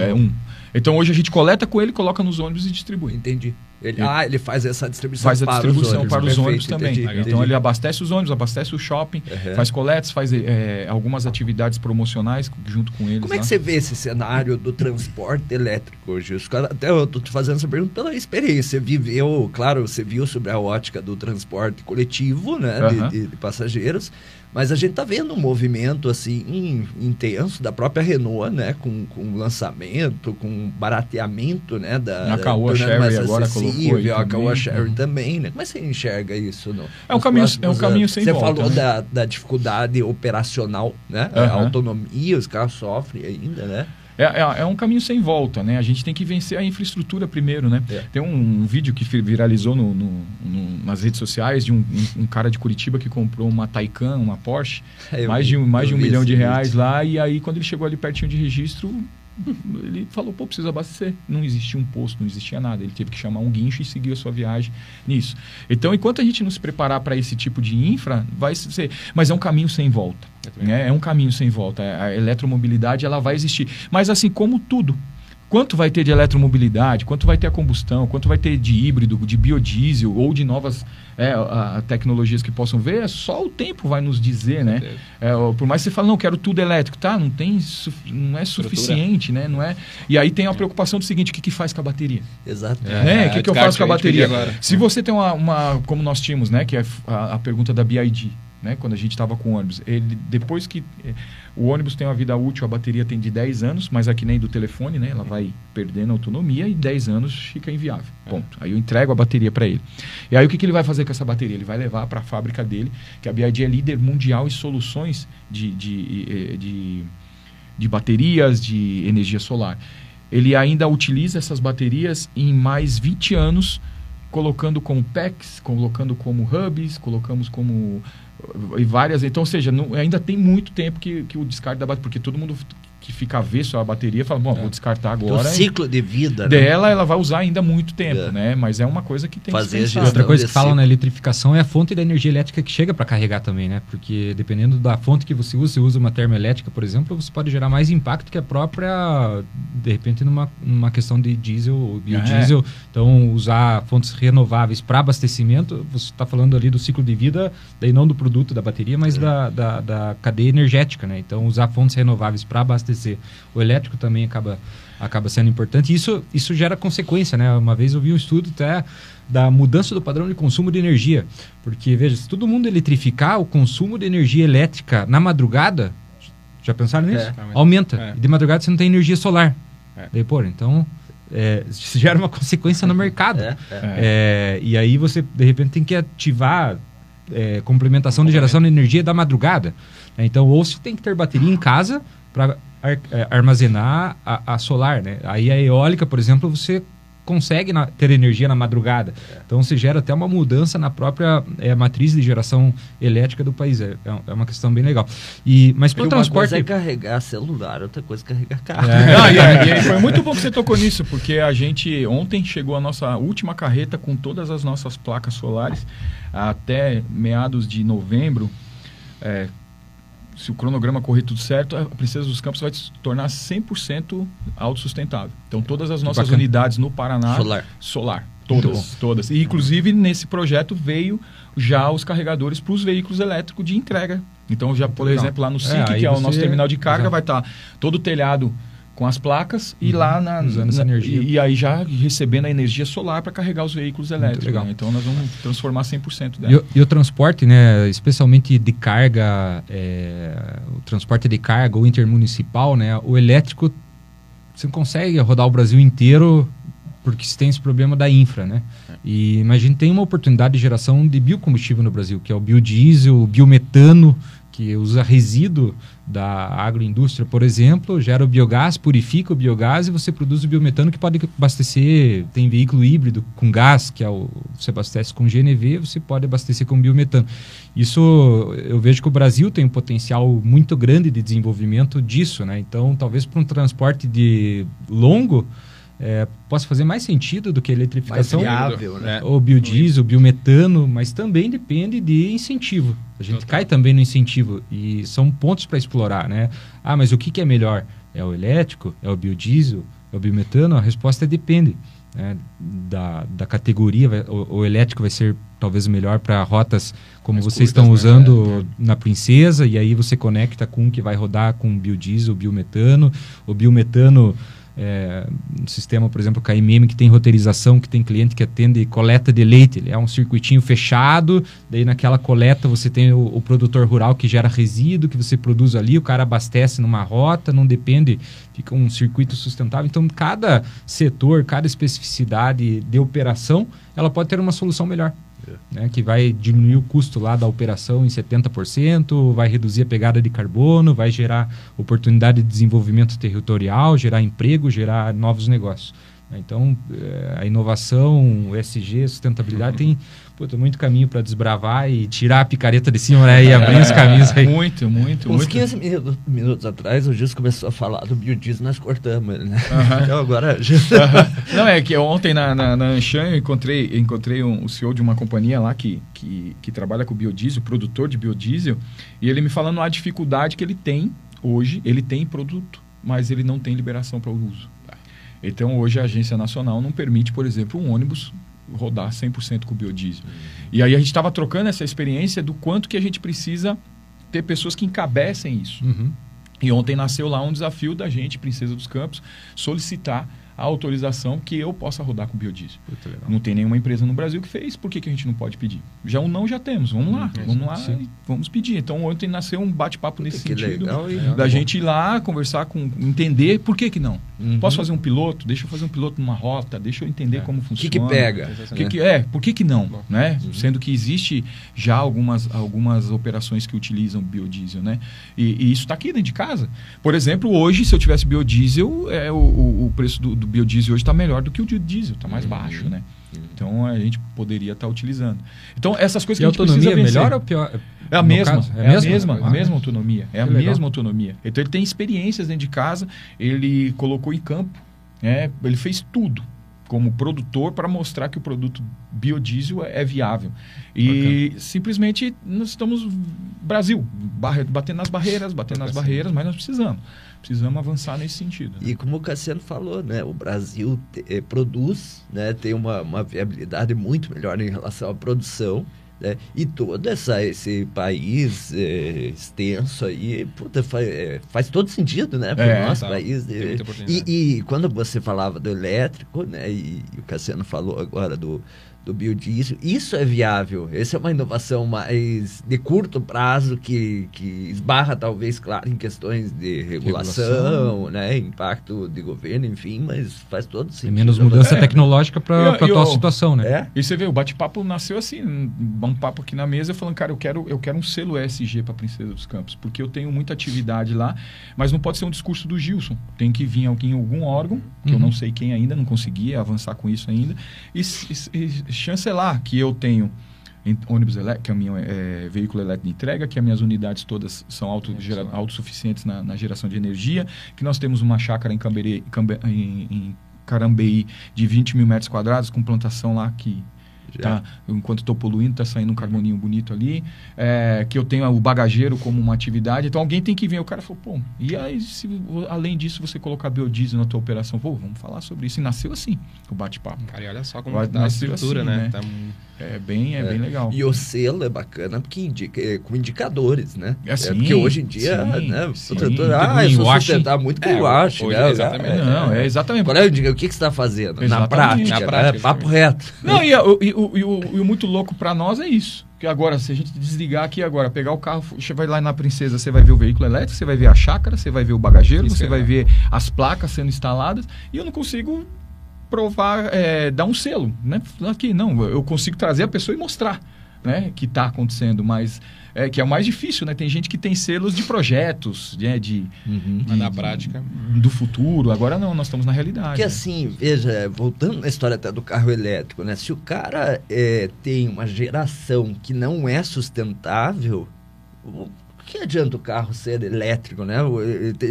é um. Então hoje a gente coleta com ele, coloca nos ônibus e distribui. Entendi. Ele, ah, ele faz essa distribuição faz a distribuição para os ônibus, para os ônibus também. Entendi, então entendi. ele abastece os ônibus, abastece o shopping, uhum. faz coletas, faz é, algumas atividades promocionais junto com eles. Como é que você vê esse cenário do transporte elétrico hoje? Até eu estou te fazendo essa pergunta pela experiência. Você viveu, claro, você viu sobre a ótica do transporte coletivo, né, uhum. de, de passageiros. Mas a gente está vendo um movimento assim intenso da própria Renault, né, com, com lançamento, com barateamento, né, da a Caoa Sherry agora colocou aí a Caoa Sherry uhum. também, né? Como é que você enxerga isso? No, é um caminho, é um caminho sem você volta. Você falou né? da, da dificuldade operacional, né? Uhum. A autonomia, os carros sofrem ainda, né? É, é, é, um caminho sem volta, né? A gente tem que vencer a infraestrutura primeiro, né? É. Tem um, um, vídeo que viralizou no, no, no, nas redes sociais de um, um, um, cara de Curitiba que comprou uma Taycan, uma Porsche, mais de, mais de um milhão de reais vídeo. lá, e aí quando ele chegou ali pertinho de registro, ele falou, pô, precisa abastecer. Não existia um posto, não existia nada. Ele teve que chamar um guincho e seguir a sua viagem nisso. Então, enquanto a gente não se preparar para esse tipo de infra, vai ser... Mas é um caminho sem volta. Né? É um caminho sem volta. A eletromobilidade, ela vai existir. Mas assim como tudo, quanto vai ter de eletromobilidade, quanto vai ter a combustão, quanto vai ter de híbrido, de biodiesel ou de novas é, a, a tecnologias que possam ver, é só o tempo vai nos dizer, né? É, por mais que você fale, não, quero tudo elétrico, tá? Não tem, não é suficiente, né? Não é. E aí tem a preocupação do seguinte, o que, que faz com a bateria? Exato. É, né? O que, que eu faço com a bateria? Se você tem uma, uma, como nós tínhamos, né? Que é a, a pergunta da BID, né? Quando a gente estava com o ônibus. Ele, depois que eh, o ônibus tem uma vida útil, a bateria tem de 10 anos, mas aqui nem do telefone, né? Ela vai perdendo autonomia e 10 anos fica inviável. É. Ponto. Aí eu entrego a bateria para ele. E aí o que, que ele vai fazer com essa bateria? Ele vai levar para a fábrica dele, que a BID é líder mundial em soluções de, de, eh, de, de baterias, de energia solar. Ele ainda utiliza essas baterias em mais 20 anos colocando como packs, colocando como hubs, colocamos como e várias. Então, ou seja, não, ainda tem muito tempo que, que o descarte da bateria, porque todo mundo que fica avesso à bateria fala, bom, é. vou descartar agora. O ciclo de vida dela, né? ela vai usar ainda muito tempo, é. né? Mas é uma coisa que tem Fazer que ser Outra coisa que falam na eletrificação é a fonte da energia elétrica que chega para carregar também, né? Porque dependendo da fonte que você usa, se usa uma termoelétrica, por exemplo, você pode gerar mais impacto que a própria, de repente, numa, numa questão de diesel ou biodiesel. É. Então, usar fontes renováveis para abastecimento, você está falando ali do ciclo de vida, daí não do produto da bateria, mas é. da, da, da cadeia energética, né? Então, usar fontes renováveis para abastecimento abastecer. O elétrico também acaba, acaba sendo importante. E isso, isso gera consequência, né? Uma vez eu vi um estudo até da mudança do padrão de consumo de energia. Porque, veja, se todo mundo eletrificar, o consumo de energia elétrica na madrugada, já pensaram nisso? É, Aumenta. É. E de madrugada você não tem energia solar. É. Daí, pô, então... É, isso gera uma consequência no mercado. É, é. é, e aí você, de repente, tem que ativar é, complementação de geração de energia da madrugada. Então, ou você tem que ter bateria em casa para é, armazenar a, a, solar, né? Aí a eólica, por exemplo, você consegue na, ter energia na madrugada. É. Então se gera até uma mudança na própria é, matriz de geração elétrica do país. É, é uma questão bem legal. E, mas para o transporte. Uma coisa é carregar celular, outra coisa é carregar carro. É. e, e, foi muito bom que você tocou nisso, porque a gente ontem chegou a nossa última carreta com todas as nossas placas solares até meados de novembro. É, se o cronograma correr tudo certo, a Princesa dos Campos vai se tornar 100% autossustentável. Então, todas as nossas unidades no Paraná... Solar. Solar. Todas, todas. E, inclusive, nesse projeto veio já os carregadores para os veículos elétricos de entrega. Então, já, por exemplo, lá no SIC, é, que é o nosso terminal de carga, Exato. vai estar tá todo o telhado com as placas e uhum. lá na, usando essa energia. E, e, aí já recebendo a energia solar para carregar os veículos elétricos. Né? Então nós vamos transformar 100% dela. E, o, e o transporte, né, especialmente de carga, é, o transporte de carga ou intermunicipal, né, o elétrico você não consegue rodar o Brasil inteiro porque se tem esse problema da infra, né? É. E mas a gente tem uma oportunidade de geração de biocombustível no Brasil, que é o biodiesel, o biometano, que usa resíduo da agroindústria, por exemplo, gera o biogás, purifica o biogás e você produz o biometano que pode abastecer, tem veículo híbrido com gás, que é o, você abastece com GNV, você pode abastecer com biometano. Isso eu vejo que o Brasil tem um potencial muito grande de desenvolvimento disso, né? Então, talvez para um transporte de longo, é, possa fazer mais sentido do que a eletrificação. Mais viável, né? O biodiesel, o biometano, mas também depende de incentivo. A gente Total. cai também no incentivo e são pontos para explorar, né? Ah, mas o que, que é melhor? É o elétrico? É o biodiesel? É o biometano? A resposta é depende. Né? Da, da categoria, vai, o, o, elétrico vai ser talvez melhor para rotas como mais vocês curtas, estão né? usando né? na Princesa, e aí você conecta com um que vai rodar com biodiesel, biometano. O biometano é, um sistema, por exemplo, KMM, que tem roteirização, que tem cliente que atende coleta de leite. Ele é um circuitinho fechado, daí naquela coleta você tem o, o, produtor rural que gera resíduo, que você produz ali, o cara abastece numa rota, não depende, fica um circuito sustentável. Então, cada setor, cada especificidade de operação, ela pode ter uma solução melhor né, que vai diminuir o custo lá da operação em 70%, vai reduzir a pegada de carbono, vai gerar oportunidade de desenvolvimento territorial, gerar emprego, gerar novos negócios. Então, eh, a inovação, o SG, sustentabilidade tem puta, muito caminho para desbravar e tirar a picareta de cima né, e abrir os caminhos aí. Muito, muito, Uns muito. 15 minutos, minutos atrás, o Gilson começou a falar do biodiesel, nós cortamos ele, né? Então agora... Não, é que ontem na, na, na Anshan eu encontrei, encontrei um, o CEO de uma companhia lá que, que, que trabalha com biodiesel, produtor de biodiesel, e ele me falando a dificuldade que ele tem hoje, ele tem produto, mas ele não tem liberação para o uso. Então, hoje a agência nacional não permite, por exemplo, um ônibus rodar 100% com biodiesel. E aí a gente estava trocando essa experiência do quanto que a gente precisa ter pessoas que encabecem isso. Uhum. E ontem nasceu lá um desafio da gente, Princesa dos Campos, solicitar a autorização que eu possa rodar com biodiesel. Não tem nenhuma empresa no Brasil que fez, por que, que a gente não pode pedir? Já um não já temos, vamos lá, hum, vamos lá sim. vamos pedir. Então ontem nasceu um bate-papo nesse sentido, legal, da gente ir lá, conversar com, entender por que que não. Uhum. Posso fazer um piloto? Deixa eu fazer um piloto numa rota, deixa eu entender é. como funciona. O que, que pega? Que que, é, por que que não? Né? Uhum. Sendo que existe já algumas, algumas operações que utilizam biodiesel, né? E, e isso está aqui dentro de casa. Por exemplo, hoje, se eu tivesse biodiesel, é, o, o preço do, do biodiesel hoje está melhor do que o de diesel, está mais uhum. baixo, né? Então a gente poderia estar tá utilizando. Então essas coisas e que a, a gente autonomia precisa é melhor ou pior? É a mesma, caso, é, é, a mesma, mesma, a mesma autonomia, é a legal. mesma autonomia. Então ele tem experiências dentro de casa, ele colocou em campo, é, ele fez tudo como produtor para mostrar que o produto biodiesel é, viável. E okay. simplesmente nós estamos Brasil, batendo nas barreiras, batendo nas barreiras, mas nós precisamos precisamos avançar nesse sentido. Né? E como o Cassiano falou, né, o Brasil te, eh, produz, né, tem uma, uma viabilidade muito melhor em relação à produção. Né? E todo essa, esse país é, extenso aí, puta, faz, é, faz todo sentido, né? Para o é, nosso tá. país. E, e, quando você falava do elétrico, né? E, e o Cassiano falou agora do, do biodiesel. Isso é viável. Essa é uma inovação mais de curto prazo que, que esbarra, talvez, claro, em questões de regulação, regulação. né? impacto de governo, enfim, mas faz todo sentido. Tem menos mudança é. tecnológica para a atual situação, né? É. E você vê, o bate-papo nasceu assim, um papo aqui na mesa, falando, cara, eu quero, eu quero um selo ESG para Princesa dos Campos, porque eu tenho muita atividade lá, mas não pode ser um discurso do Gilson. Tem que vir alguém, algum órgão, que uhum. eu não sei quem ainda, não consegui avançar com isso ainda, e, e, e chancelar que eu tenho ônibus elétrico, caminhão, é, veículo elétrico de entrega, que as minhas unidades todas são auto, gera, autossuficientes na, na, geração de energia, que nós temos uma chácara em, Camberê, em, em Carambeí de 20 mil metros quadrados, com plantação lá que Tá, enquanto estou poluindo, está saindo um carboninho bonito ali. É, que eu tenho o bagageiro como uma atividade. Então alguém tem que vir. O cara falou, pô, e aí, se, além disso, você colocar biodiesel na tua operação? Pô, vamos falar sobre isso. E nasceu assim, o bate-papo. Cara, e olha só como Vai, tá a estrutura, assim, né? né? Tá... É bem, é, é, bem legal. E o selo é bacana porque indica, é, com indicadores, né? É, assim, é porque hoje em dia, sim, né? Sim. ah, eu sou sustentar muito com é, o é, né? Exatamente. Não, é exatamente. Qual é o, o que, que você está fazendo? Exatamente. Na prática, na prática né? papo reto. Não, e, e, o, e, o, e o muito louco para nós é isso. Que agora, se a gente desligar aqui agora, pegar o carro, você vai lá na Princesa, você vai ver o veículo elétrico, você vai ver a chácara, você vai ver o bagageiro, você vai ver as placas sendo instaladas, e eu não consigo provar, é, dar um selo, né? Aqui, não, eu consigo trazer a pessoa e mostrar, né? Que está acontecendo, mas é, que é o mais difícil, né? Tem gente que tem selos de projetos, né? De, uhum. de na prática do futuro. Agora não, nós estamos na realidade. Porque né? assim, veja, voltando na história até do carro elétrico, né? Se o cara é, tem uma geração que não é sustentável, que adianta o carro ser elétrico, né?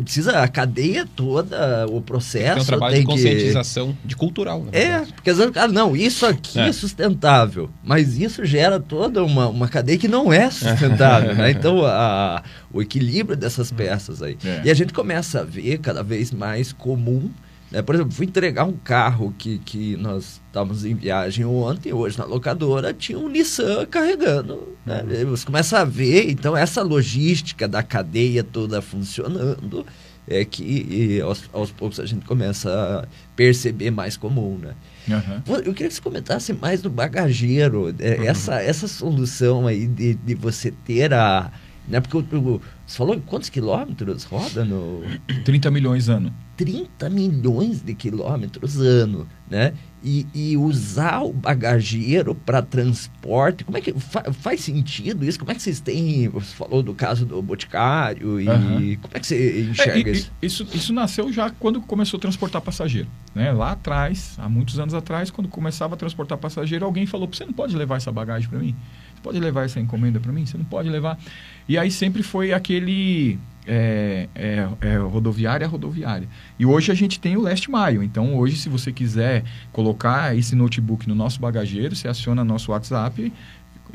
Precisa a cadeia toda, o processo. Tem um trabalho tem de conscientização, que... de cultural. Né? É, porque às vezes, ah, não, isso aqui é. é. sustentável, mas isso gera toda uma, uma cadeia que não é sustentável, né? Então, a, o equilíbrio dessas peças aí. É. E a gente começa a ver cada vez mais comum é, por exemplo, fui entregar um carro que, que nós estávamos em viagem ontem, hoje na locadora, tinha um Nissan carregando. Né? Uhum. Você começa a ver, então, essa logística da cadeia toda funcionando, é que aos, aos poucos a gente começa a perceber mais comum, né? Uhum. Eu queria que você comentasse mais do bagageiro, é, uhum. essa, essa solução aí de, de você ter a... Né? Porque o, o, você falou quantos quilômetros roda no... 30 milhões ano. 30 milhões de quilômetros ano, né? E, e usar o bagageiro para transporte, como é que fa faz sentido isso? Como é que vocês têm? Você falou do caso do Boticário e uhum. como é que você enxerga é, e, isso? isso? Isso nasceu já quando começou a transportar passageiro, né? Lá atrás, há muitos anos atrás, quando começava a transportar passageiro, alguém falou: "Você não pode levar essa bagagem para mim? Pode levar essa encomenda para mim? Você não pode levar?" E aí sempre foi aquele é, é, é, rodoviária rodoviária. E hoje a gente tem o Last Mile. Então, hoje, se você quiser colocar esse notebook no nosso bagageiro, você aciona nosso WhatsApp,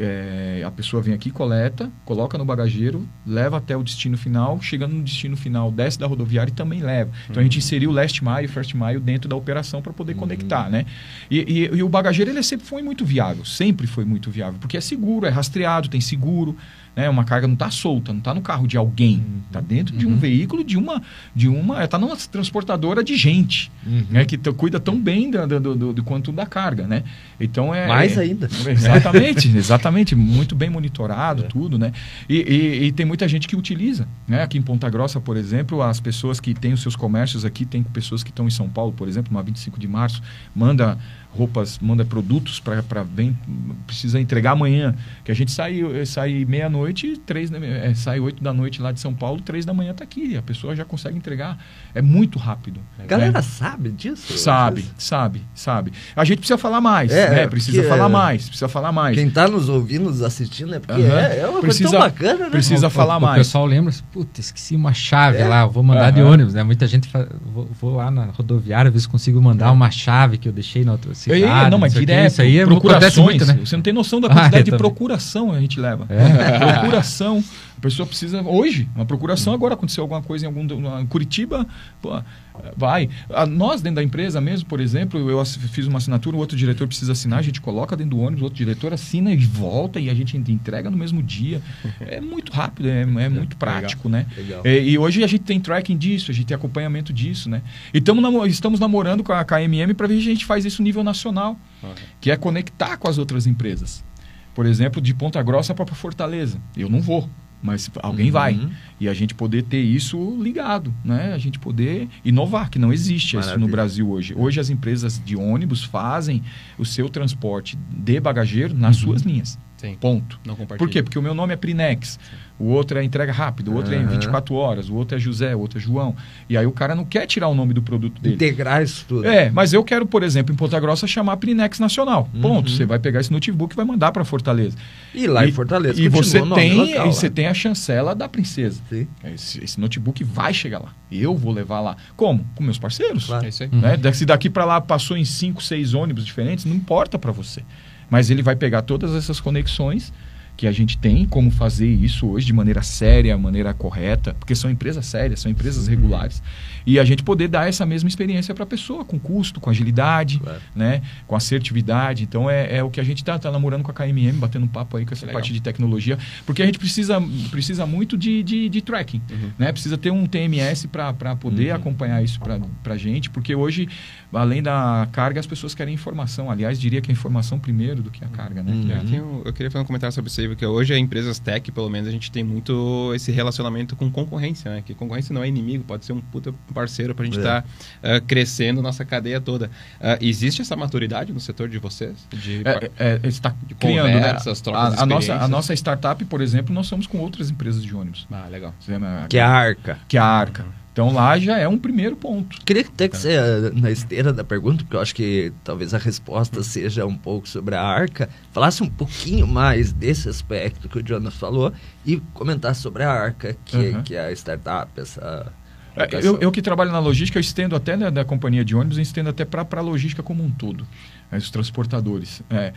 é, a pessoa vem aqui, coleta, coloca no bagageiro, leva até o destino final, chegando no destino final, desce da rodoviária e também leva. Então uhum. a gente inseriu o last mile e first mile dentro da operação para poder uhum. conectar, né? E, e, e, o bagageiro ele sempre foi muito viável, sempre foi muito viável, porque é seguro, é rastreado, tem seguro né? Uma carga não está solta, não está no carro de alguém, está uhum. dentro de um uhum. veículo de uma, de uma, está numa transportadora de gente, uhum. né? Que cuida tão bem do, do, do, do, quanto da carga, né? Então é mais ainda. Exatamente, exatamente, muito bem monitorado, é. tudo, né? E, e, e, tem muita gente que utiliza, né? Aqui em Ponta Grossa, por exemplo, as pessoas que têm os seus comércios aqui, tem pessoas que estão em São Paulo, por exemplo, uma 25 de março, manda roupas, manda produtos para bem precisa entregar amanhã. Que a gente sai, sai meia-noite, três é, sai oito da noite lá de São Paulo, três da manhã está aqui. A pessoa já consegue entregar. É muito rápido. A galera né? sabe disso? Sabe, sabe, sabe. A gente precisa falar mais, é, né? Precisa falar é... mais, precisa falar mais. Quem está nos ouvindo, nos assistindo, é porque uhum. é, é, uma precisa, coisa tão bacana, né? Precisa o, falar o, mais. O pessoal lembra, puta, esqueci uma chave é. lá, vou mandar uhum. de ônibus, né? Muita gente, fala, vou, vou, lá na rodoviária, ver se consigo mandar é. uma chave que eu deixei na outra cidade. não, mas direto. Isso aí é procurações. Muito, né? Você não tem noção da ah, quantidade ah, de procuração a gente leva. É. Procuração. A pessoa precisa. Hoje, uma procuração, agora aconteceu alguma coisa em algum. Em Curitiba, pô, vai. A, nós, dentro da empresa mesmo, por exemplo, eu fiz uma assinatura, o outro diretor precisa assinar, a gente coloca dentro do ônibus, o outro diretor assina e volta e a gente entrega no mesmo dia. É muito rápido, é, é muito prático, Legal. né? Legal. E, e, hoje a gente tem tracking disso, a gente tem acompanhamento disso, né? E tamo, estamos namorando com a KMM para ver se a gente faz isso nível nacional, uhum. que é conectar com as outras empresas. Por exemplo, de Ponta Grossa para Fortaleza. Eu não vou mas alguém uhum. vai. E a gente poder ter isso ligado, né? A gente poder inovar, que não existe Maravilha. isso no Brasil hoje. Hoje as empresas de ônibus fazem o seu transporte de bagageiro nas uhum. suas linhas. Sim. Ponto. Não Por quê? Porque o meu nome é Prinex. Sim. O outro é entrega rápida, o outro uhum. é em 24 horas, o outro é José, o outro é João. E aí o cara não quer tirar o nome do produto dele. Integrar isso tudo. É, mas eu quero, por exemplo, em Ponta Grossa chamar Prinex Nacional. Uhum. Ponto. Você vai pegar esse notebook e vai mandar para Fortaleza. E lá e, em Fortaleza. E você tem, local, e você tem a chancela da princesa. Sim. Esse, esse, notebook vai chegar lá. Eu vou levar lá. Como? Com meus parceiros. Claro. É isso aí. Né? Se daqui para lá passou em 5, 6 ônibus diferentes, não importa para você. Mas ele vai pegar todas essas conexões que a gente tem como fazer isso hoje de maneira séria, maneira correta, porque são empresas sérias, são empresas uhum. regulares, e a gente poder dar essa mesma experiência para a pessoa, com custo, com agilidade, claro. né, com assertividade. Então é, é o que a gente está tá namorando com a KMM, batendo um papo aí com essa Legal. parte de tecnologia, porque a gente precisa, precisa muito de, de, de tracking, uhum. né? precisa ter um TMS para poder uhum. acompanhar isso para a gente, porque hoje, além da carga, as pessoas querem informação. Aliás, diria que a informação primeiro do que a carga. Né? Uhum. Eu, eu queria fazer um comentário sobre isso aí porque hoje, empresas tech, pelo menos, a gente tem muito esse relacionamento com concorrência, né? Que concorrência não é inimigo, pode ser um puta parceiro para a gente estar é. tá, uh, crescendo nossa cadeia toda. Uh, existe essa maturidade no setor de vocês? De, é, é, está de criando, né? conversas, né? a, a, nossa, a nossa startup, por exemplo, nós somos com outras empresas de ônibus. Ah, legal. Que é a Arca. Que é a Arca. Então lá já é um primeiro ponto. Queria até que você, eh, na esteira da pergunta, porque eu acho que talvez a resposta seja um pouco sobre a arca, falasse um pouquinho mais desse aspecto que o Jonas falou e comentasse sobre a arca, que, uhum. que é a startup, essa. É, eu, eu, que trabalho na logística, eu estendo até né, da companhia de ônibus, eu estendo até para a logística como um todo, né, os transportadores. É,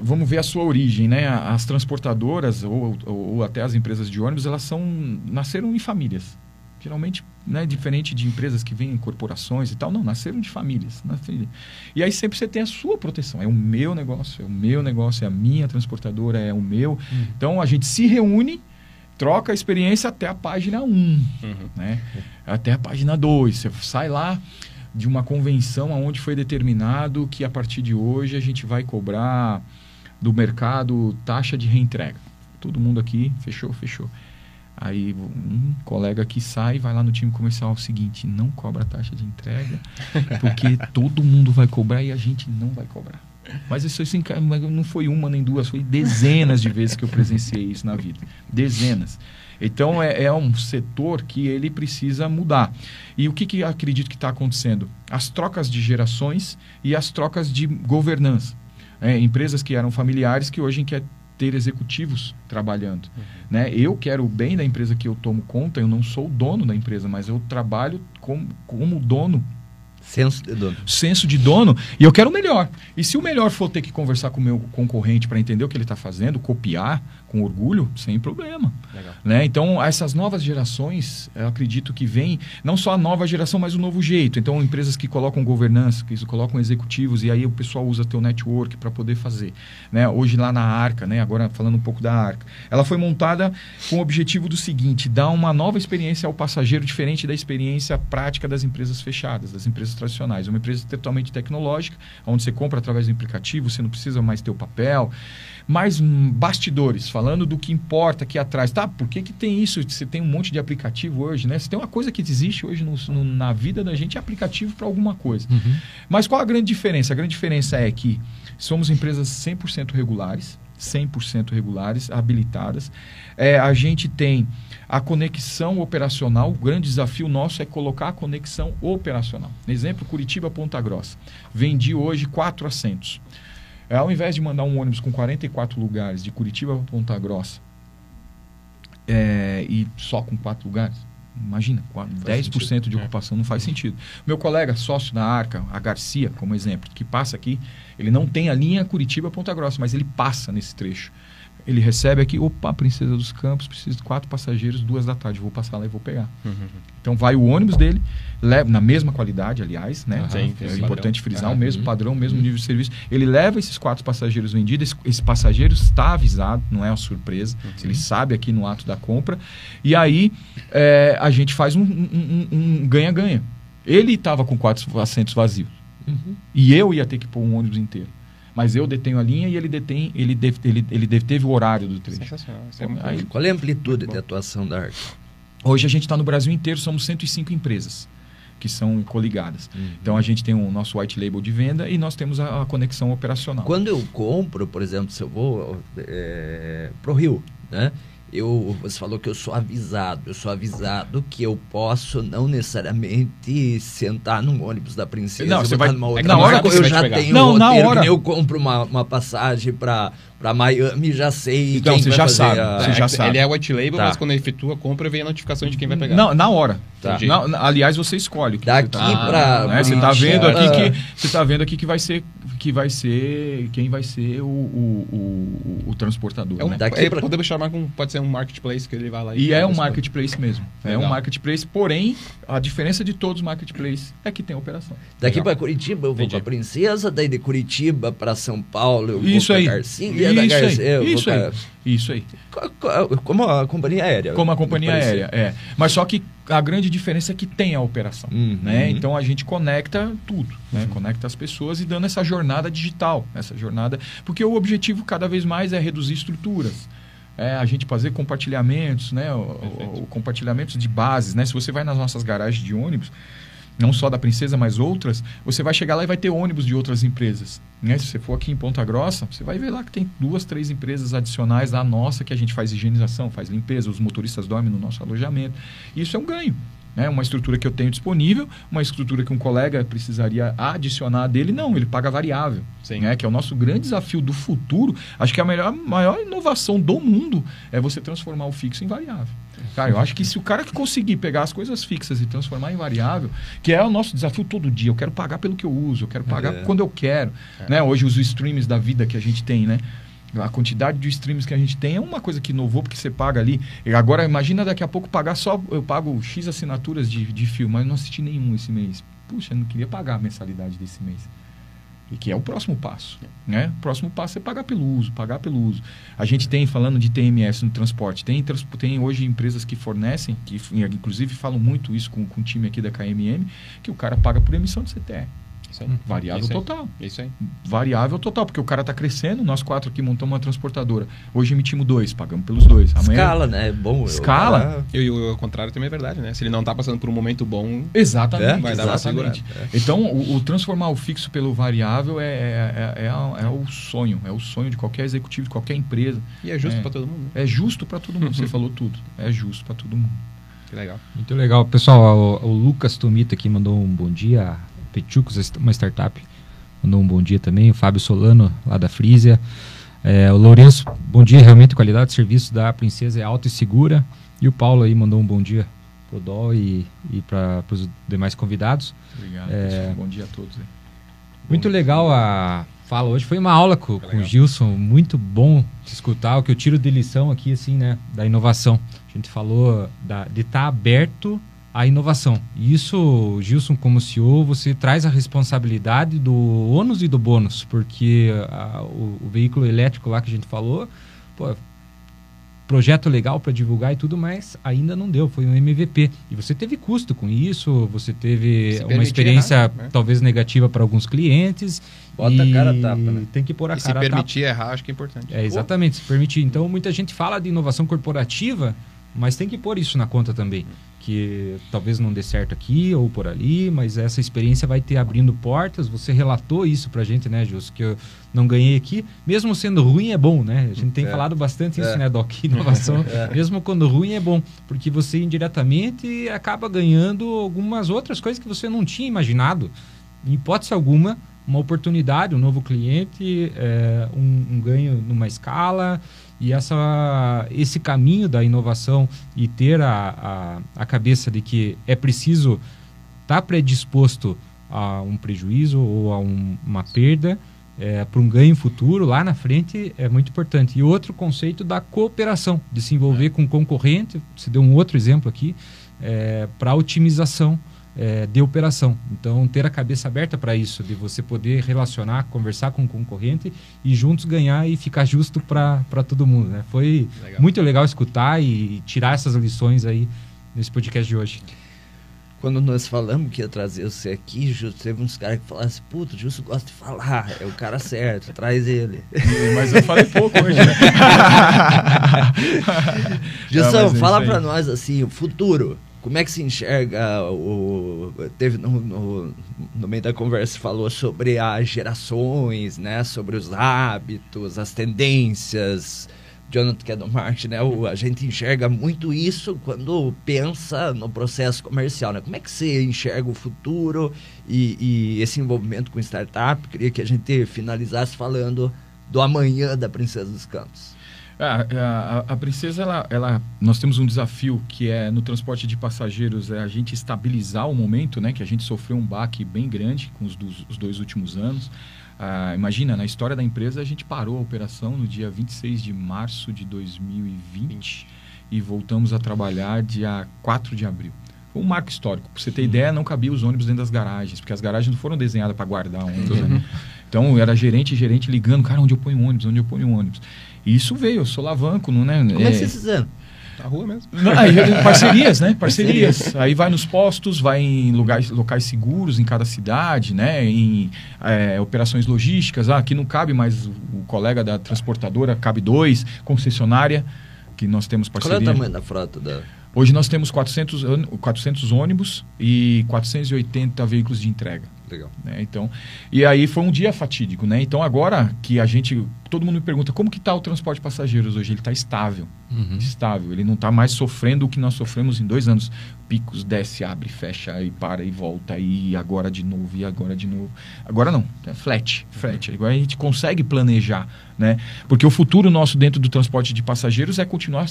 vamos ver a sua origem, né? As transportadoras ou, ou, ou, até as empresas de ônibus, elas são nasceram em famílias. Geralmente, né, diferente de empresas que vêm em corporações e tal, não, nasceram de famílias. Nasceram. E aí sempre você tem a sua proteção. É o meu negócio, é o meu negócio, é a minha transportadora, é o meu. Uhum. Então a gente se reúne, troca a experiência até a página 1, uhum. né? até a página 2. Você sai lá de uma convenção onde foi determinado que a partir de hoje a gente vai cobrar do mercado taxa de reentrega. Todo mundo aqui, fechou, fechou. Aí um colega que sai vai lá no time comercial é o seguinte, não cobra taxa de entrega, porque todo mundo vai cobrar e a gente não vai cobrar. Mas isso não foi uma nem duas, foi dezenas de vezes que eu presenciei isso na vida. Dezenas. Então é, é um setor que ele precisa mudar. E o que, que acredito que está acontecendo? As trocas de gerações e as trocas de governança. É, empresas que eram familiares que hoje querem ter executivos trabalhando. Uhum. Né? Eu quero o bem da empresa que eu tomo conta, eu não sou o dono da empresa, mas eu trabalho como, como dono Senso de dono. Senso de dono. E eu quero o melhor. E se o melhor for ter que conversar com o meu concorrente para entender o que ele está fazendo, copiar com orgulho, sem problema. Né? Então, essas novas gerações, eu acredito que vem, não só a nova geração, mas o novo jeito. Então, empresas que colocam governança, que colocam executivos, e aí o pessoal usa teu network para poder fazer. Né? Hoje lá na Arca, né? agora falando um pouco da Arca, ela foi montada com o objetivo do seguinte, dar uma nova experiência ao passageiro, diferente da experiência prática das empresas fechadas, das empresas tradicionais. Uma empresa totalmente tecnológica, onde você compra através do aplicativo, você não precisa mais ter o papel. Mais bastidores, falando do que importa aqui atrás. Tá, por que, que tem isso? Você tem um monte de aplicativo hoje, né? Você tem uma coisa que existe hoje no, no, na vida da gente, é aplicativo para alguma coisa. Uhum. Mas qual a grande diferença? A grande diferença é que somos empresas 100% regulares, 100% regulares, habilitadas. É, a gente tem a conexão operacional. O grande desafio nosso é colocar a conexão operacional. Exemplo, Curitiba Ponta Grossa. Vendi hoje quatro assentos. Ao invés de mandar um ônibus com 44 lugares de Curitiba para Ponta Grossa é, e só com quatro lugares, imagina, 10% sentido. de é. ocupação não faz sentido. Meu colega sócio da Arca, a Garcia, como exemplo, que passa aqui, ele não tem a linha Curitiba-Ponta Grossa, mas ele passa nesse trecho. Ele recebe aqui, opa, Princesa dos Campos, preciso de quatro passageiros, duas da tarde, vou passar lá e vou pegar. Uhum. Então vai o ônibus dele, leva, na mesma qualidade, aliás, né? Uhum. Sim, é importante frisar, uhum. o mesmo padrão, o mesmo uhum. nível de serviço. Ele leva esses quatro passageiros vendidos, esse, esse passageiro está avisado, não é uma surpresa, uhum. ele sabe aqui no ato da compra, e aí é, a gente faz um ganha-ganha. Um, um ele estava com quatro assentos vazios. Uhum. E eu ia ter que pôr um ônibus inteiro mas eu detenho a linha e ele detém, ele, deve, ele, ele deteve o horário do trecho. Sensacional. É Aí, Qual é a amplitude de atuação da ARC? Hoje a gente está no Brasil inteiro, somos 105 empresas que são coligadas. Uhum. Então a gente tem o nosso white label de venda e nós temos a, a conexão operacional. Quando eu compro, por exemplo, se eu vou é, para o Rio, né? Eu, você falou que eu sou avisado. Eu sou avisado que eu posso não necessariamente sentar num ônibus da princesa. Não, você vai numa outra. É na hora eu já tenho não, um roteiro, na hora. eu compro uma, uma passagem para para Miami, já sei então, quem você vai já fazer sabe, a... você já sabe. Ele é white label, tá. mas quando ele efetua a compra, vem a notificação de quem vai pegar. Não, na hora. Tá. Na, aliás, você escolhe. Daqui tá, para né? Você está vendo aqui que você tá vendo aqui que vai ser que vai ser quem vai ser o, o, o, o transportador. É um, né? Daqui é, pra... Podemos chamar com pode ser um marketplace que ele vai lá e, e é um marketplace mesmo. Legal. É um marketplace, porém a diferença de todos os marketplaces é que tem operação. Daqui para Curitiba eu vou para Princesa, daí de Curitiba para São Paulo eu isso vou para Garcia, isso da Garcia aí, isso aí. Isso aí. Como a companhia aérea. Como a companhia aérea, é. Mas só que a grande diferença é que tem a operação. Uhum. Né? Então a gente conecta tudo, né? Uhum. conecta as pessoas e dando essa jornada digital, essa jornada. Porque o objetivo cada vez mais é reduzir estruturas. É, a gente fazer compartilhamentos, né? O, o, compartilhamentos de bases, né? Se você vai nas nossas garagens de ônibus, não só da Princesa, mas outras, você vai chegar lá e vai ter ônibus de outras empresas. Né? Se você for aqui em Ponta Grossa, você vai ver lá que tem duas, três empresas adicionais da nossa que a gente faz higienização, faz limpeza, os motoristas dormem no nosso alojamento. Isso é um ganho. Né? Uma estrutura que eu tenho disponível, uma estrutura que um colega precisaria adicionar dele, não, ele paga variável. Sim. Né? Que é o nosso grande desafio do futuro. Acho que a melhor, maior inovação do mundo é você transformar o fixo em variável. Cara, eu acho que se o cara que conseguir pegar as coisas fixas e transformar em variável, que é o nosso desafio todo dia, eu quero pagar pelo que eu uso, eu quero pagar é. quando eu quero. É. Né? Hoje os streams da vida que a gente tem, né? A quantidade de streams que a gente tem é uma coisa que inovou, porque você paga ali. Agora, imagina daqui a pouco pagar só. Eu pago X assinaturas de, de filme, mas não assisti nenhum esse mês. Puxa, eu não queria pagar a mensalidade desse mês. E que é o próximo passo. Né? O próximo passo é pagar pelo uso, pagar pelo uso. A gente tem, falando de TMS no transporte, tem, tem hoje empresas que fornecem, que inclusive falam muito isso com, com o time aqui da KMM, que o cara paga por emissão de CTR. Isso aí. Variável isso aí. total. Isso aí. Variável total, porque o cara está crescendo, nós quatro aqui montamos uma transportadora. Hoje emitimos dois, pagamos pelos dois. Amanhã, Escala, né? É bom. Escala. E o contrário também é verdade, né? Se ele não está passando por um momento bom, exatamente, é, vai dar exatamente. É. Então, o, o, transformar o fixo pelo variável é, é, é, é, o sonho. É o sonho de qualquer executivo, de qualquer empresa. E é justo para todo mundo. É justo para todo mundo. Você falou tudo. É justo para todo mundo. Que legal. Muito legal. Pessoal, o, o Lucas Tomita aqui mandou um bom dia. Pechucos, uma startup mandou um bom dia também. O Fábio Solano, lá da Frisia. É, o Lourenço, bom dia. Realmente qualidade de serviço da Princesa é alta e segura. E o Paulo aí mandou um bom dia o Dol e, e para os demais convidados. Obrigado, é, Bom dia a todos. Aí. Muito bom legal a fala hoje. Foi uma aula com, com o Gilson, muito bom de escutar. O que eu tiro de lição aqui, assim, né, da inovação. A gente falou da, de estar tá aberto à inovação. E isso, Gilson, como CEO, você traz a responsabilidade do ônus e do bônus, porque a, o, o, veículo elétrico lá que a gente falou, pô, projeto legal para divulgar e tudo, mas ainda não deu, foi um MVP. E você teve custo com isso, você teve uma experiência errar, né? talvez negativa para alguns clientes. Bota e a cara a tapa, né? Tem que pôr a e cara se permitir tapa. errar, acho que é importante. É, exatamente, se permitir. Então, muita gente fala de inovação corporativa, mas tem que pôr isso na conta também. Que talvez não dê certo aqui ou por ali, mas essa experiência vai ter abrindo portas. Você relatou isso pra gente, né, Jus? Que eu não ganhei aqui. Mesmo sendo ruim, é bom, né? A gente tem é. falado bastante isso, é. né, Doc? Inovação, é. mesmo quando ruim, é bom. Porque você indiretamente acaba ganhando algumas outras coisas que você não tinha imaginado. Em hipótese alguma, uma oportunidade, um novo cliente, é, um, um ganho numa escala e essa, esse caminho da inovação e ter a, a, a cabeça de que é preciso estar tá predisposto a um prejuízo ou a um, uma perda é, para um ganho futuro lá na frente é muito importante. E outro conceito da cooperação, de se envolver com concorrente, você deu um outro exemplo aqui, é, para otimização é, de operação. Então, ter a cabeça aberta para isso, de você poder relacionar, conversar com o concorrente e juntos ganhar e ficar justo para todo mundo. Né? Foi legal. muito legal escutar e tirar essas lições aí nesse podcast de hoje. Quando nós falamos que ia trazer você aqui, justo, teve uns caras que falaram assim, puto, Justo gosta de falar, é o cara certo, traz ele. Mas eu falei pouco hoje, né? Justão, é fala para nós assim, o futuro. Como é que se enxerga o teve no, no, no, meio da conversa falou sobre as gerações, né, sobre os hábitos, as tendências. Jonathan que é do marketing, né, o, a gente enxerga muito isso quando pensa no processo comercial, né? Como é que você enxerga o futuro e, e esse envolvimento com startup? Queria que a gente finalizasse falando do amanhã da Princesa dos Campos. A, a, a, princesa, ela, ela, nós temos um desafio que é no transporte de passageiros, é a gente estabilizar o momento, né? Que a gente sofreu um baque bem grande com os, dos, os dois últimos anos. Ah, imagina, na história da empresa, a gente parou a operação no dia 26 de março de 2020 e voltamos a trabalhar dia 4 de abril. Foi um marco histórico. Para você ter ideia, não cabia os ônibus dentro das garagens, porque as garagens não foram desenhadas para guardar ônibus. Né? Uhum. Então, era gerente e gerente ligando, cara, onde eu ponho ônibus, onde eu ponho ônibus. E isso veio, eu sou lavanco, não, né? Como é, é que vocês fizeram? Na rua mesmo. Não, aí, parcerias, né? Parcerias. aí vai nos postos, vai em lugares, locais seguros em cada cidade, né? Em é, operações logísticas. Ah, aqui não cabe mais o, o colega da transportadora, cabe dois, concessionária, que nós temos parceria. Qual é o tamanho da frota da... Hoje nós temos 400, 400 ônibus e 480 veículos de entrega. Legal. Né? Então, e aí foi um dia fatídico, né? Então agora que a gente, todo mundo me pergunta como que está o transporte de passageiros hoje? Ele está estável, uhum. estável. Ele não está mais sofrendo o que nós sofremos em dois anos. Picos, desce, abre, fecha, e para e volta, e agora de novo, e agora de novo. Agora não, é flat, flat. Agora a gente consegue planejar, né? Porque o futuro nosso dentro do transporte de passageiros é continuar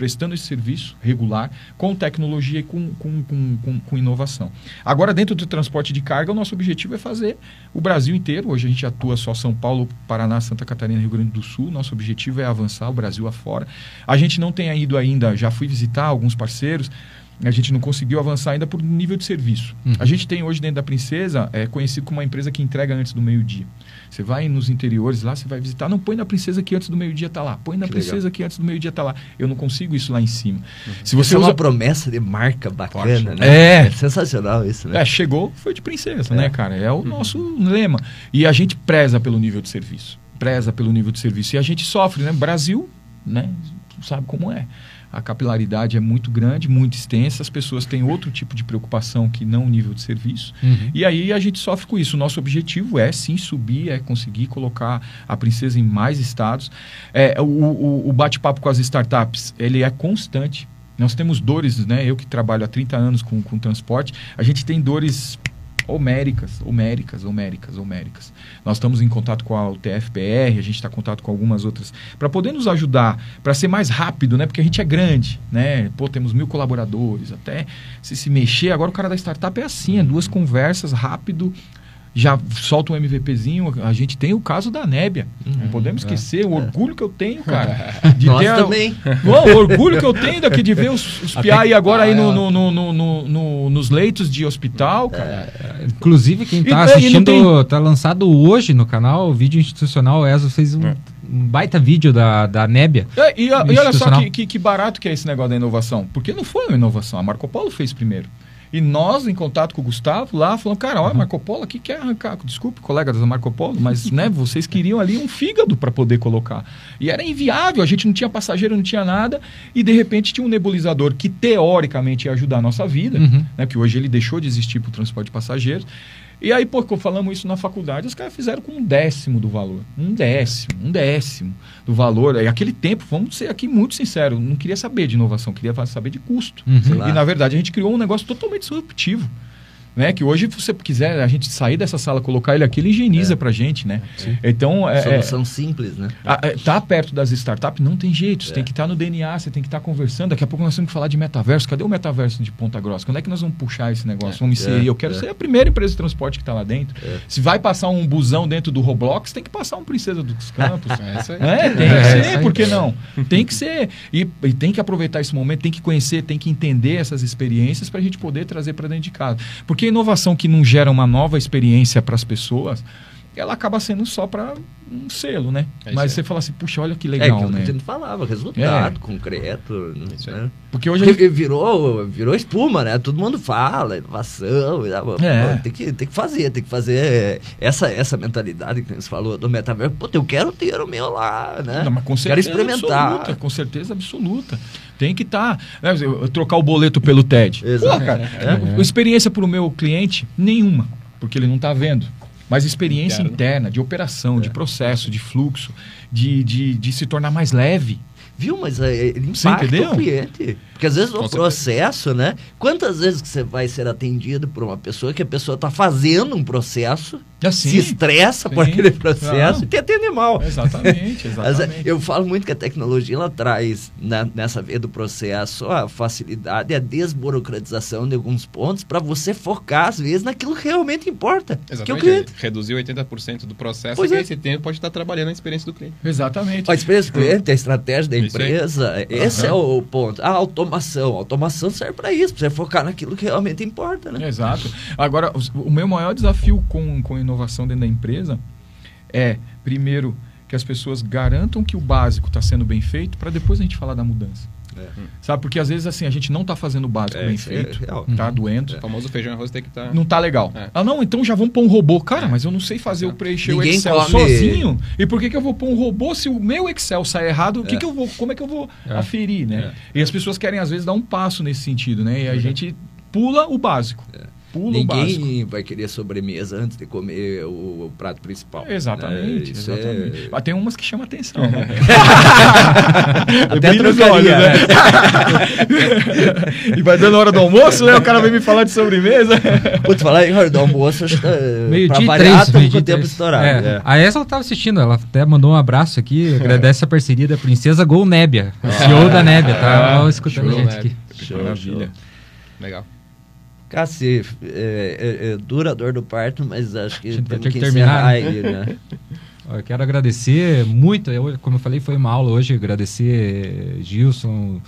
prestando esse serviço regular, com tecnologia e com, com, com, com, inovação. Agora, dentro do transporte de carga, o nosso objetivo é fazer o Brasil inteiro. Hoje a gente atua só São Paulo, Paraná, Santa Catarina, Rio Grande do Sul. Nosso objetivo é avançar o Brasil afora. A gente não tem ido ainda, já fui visitar alguns parceiros a gente não conseguiu avançar ainda por nível de serviço. Uhum. A gente tem hoje dentro da Princesa, é conhecido como uma empresa que entrega antes do meio-dia. Você vai nos interiores lá, você vai visitar, não põe na Princesa que antes do meio-dia está lá, põe na que Princesa legal. que antes do meio-dia está lá. Eu não consigo isso lá em cima. Uhum. Se você usa... é uma promessa de marca bacana, Forte. né? É. é. sensacional isso, né? É, chegou, foi de Princesa, é. né, cara? É o uhum. nosso lema. E a gente preza pelo nível de serviço. Preza pelo nível de serviço. E a gente sofre, né? Brasil, né? Sabe como é a capilaridade é muito grande, muito extensa, as pessoas têm outro tipo de preocupação que não o nível de serviço. Uhum. E aí a gente sofre com isso. O nosso objetivo é sim subir, é conseguir colocar a princesa em mais estados. É, o, o, o bate-papo com as startups, ele é constante. Nós temos dores, né? Eu que trabalho há 30 anos com, com transporte, a gente tem dores homéricas, homéricas, homéricas, homéricas. Nós estamos em contato com a UTFPR, a gente está em contato com algumas outras, para poder nos ajudar, para ser mais rápido, né? Porque a gente é grande, né? Pô, temos mil colaboradores, até se se mexer. Agora o cara da startup é assim, é duas conversas, rápido, já solta um MVPzinho. A gente tem o caso da Nébia. Uhum, não podemos esquecer é, o orgulho que eu tenho, cara. De Nós ter também. A... o orgulho que eu tenho daqui de ver os, os PIA aí agora aí no, no, no, no, nos leitos de hospital, cara. É, inclusive, quem está assistindo, tem... tá lançado hoje no canal, o vídeo institucional, o ESO fez um. É um baita vídeo da, da Nébia. É, e, e, olha só que, que, que, barato que é esse negócio da inovação. Porque não foi uma inovação, a Marco Polo fez primeiro. E nós, em contato com o Gustavo, lá, falamos, cara, olha, uhum. Marco Polo aqui quer arrancar. Desculpe, colega da Marco Polo, mas né, vocês queriam ali um fígado para poder colocar. E era inviável, a gente não tinha passageiro, não tinha nada. E de repente tinha um nebulizador que teoricamente ia ajudar a nossa vida, uhum. né? Porque hoje ele deixou de existir para o transporte de passageiros. E aí, pô, falamos isso na faculdade, os caras fizeram com um décimo do valor. Um décimo, um décimo do valor. E aquele tempo, vamos ser aqui muito sinceros, não queria saber de inovação, queria saber de custo. Uhum. E na verdade a gente criou um negócio totalmente disruptivo né? Que hoje, se você quiser a gente sair dessa sala, colocar ele aqui, ele higieniza é. pra gente, né? Sim. Então, é, Solução é, simples, né? É, tá perto das startups, não tem jeito. Você é. tem que estar tá no DNA, você tem que estar tá conversando. Daqui a pouco nós temos que falar de metaverso. Cadê o metaverso de Ponta Grossa? Quando é que nós vamos puxar esse negócio? É. Vamos inserir. Eu quero ser a primeira empresa de transporte que está lá dentro. Se vai passar um busão dentro do Roblox, tem que passar um Princesa dos Campos. é, tem que ser, por que não? Tem que ser. E, e, tem que aproveitar esse momento, tem que conhecer, tem que entender essas experiências para a gente poder trazer para dentro de casa. Porque inovação que não gera uma nova experiência para as pessoas, ela acaba sendo só para um selo, né? É Mas você fala assim, puxa, olha que é, legal, é, né? que a gente falava, resultado é. concreto. Né? Porque hoje gente... virou, virou espuma, né? Todo mundo fala, inovação, é. tem, que, tem que fazer, tem que fazer essa, essa mentalidade que você falou do metaverso. Pô, eu quero ter o meu lá, né? Não, com quero experimentar. Absoluta, com certeza absoluta. Tem que estar. Tá, né? Trocar o boleto pelo TED. Exato. Pô, cara, é. experiência para o meu cliente, nenhuma. Porque ele não está vendo mas experiência interna, interna de operação, é. de processo, de fluxo, de, de, de se tornar mais leve. Viu? Mas é, ele impacta o cliente. Porque às vezes o processo, né? Quantas vezes que você vai ser atendido por uma pessoa que a pessoa está fazendo um processo, assim, se estressa sim. por aquele processo e te atende mal. Exatamente, exatamente. eu falo muito que a tecnologia ela traz na, nessa vez do processo a facilidade, a desburocratização de alguns pontos para você focar, às vezes, naquilo que realmente importa. Exatamente. Que é o cliente. Reduzir 80% do processo pois e é. esse tempo pode estar trabalhando na experiência do cliente. Exatamente. A experiência do cliente, a estratégia da empresa, esse uhum. é o ponto. A automação. A automação serve para isso, para você focar naquilo que realmente importa, né? Exato. Agora, o meu maior desafio com, com inovação dentro da empresa é, primeiro, que as pessoas garantam que o básico está sendo bem feito para depois a gente falar da mudança. É. Sabe? Porque às vezes assim, a gente não está fazendo o básico é, bem é feito. É tá doendo. O famoso feijão e arroz tem que estar. Tá... Não tá legal. É. Ah, não, então já vamos pôr um robô. Cara, mas eu não sei fazer o preencher o Excel come... sozinho. E por que, que eu vou pôr um robô se o meu Excel sai errado? O que, que eu vou, como é que eu vou aferir, né? E as pessoas querem, às vezes, dar um passo nesse sentido, né? E a gente pula o básico. Pula Ninguém vai querer sobremesa antes de comer o, o prato principal. Exatamente, né? exatamente. É... Mas tem umas que chamam atenção. Né? Até trocaria, né? e vai dando hora do almoço, né? O cara vem me falar de sobremesa. Putz, falar em hora do almoço, acho que tá, meio pra dia variar, três, meio com o tempo estourado. É. É. A Essa ela estava assistindo, ela até mandou um abraço aqui, agradece a parceria da Princesa Gol Nébia, o CEO da Nébia, tá ah, escutando a gente aqui. Show, Maravilha. Show. Legal. Cassi, é, é, é, dura a dor do parto, mas acho que temos que, que terminar aí, né? Eu quero agradecer muito, eu, como eu falei, foi uma aula hoje, agradecer Gilson,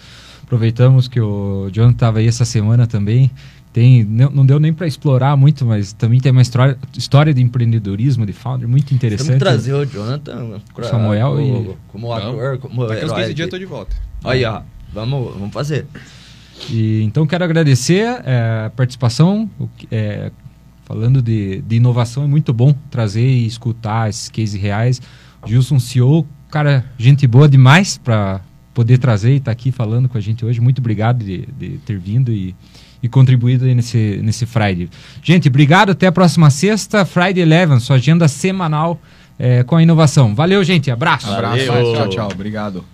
aproveitamos que o John estava aí essa semana também, tem, não, não deu nem para explorar muito, mas também tem uma história, história de empreendedorismo de founder muito interessante. Vamos trazer o Jonathan pra, Samuel como, e... como ator, como Daqui uns 15 dias eu tô de volta. Aí, ó, vamos, vamos fazer. E, então quero agradecer é, a participação. É, falando de, de, inovação, é muito bom trazer e escutar esses cases reais. Gilson CEO, cara, gente boa demais para poder trazer e estar tá aqui falando com a gente hoje. Muito obrigado de, de ter vindo e, e contribuído nesse, nesse Friday. Gente, obrigado. Até a próxima sexta, Friday Eleven, sua agenda semanal é, com a inovação. Valeu, gente. Abraço. Abraço. Valeu. Tchau, tchau. Obrigado.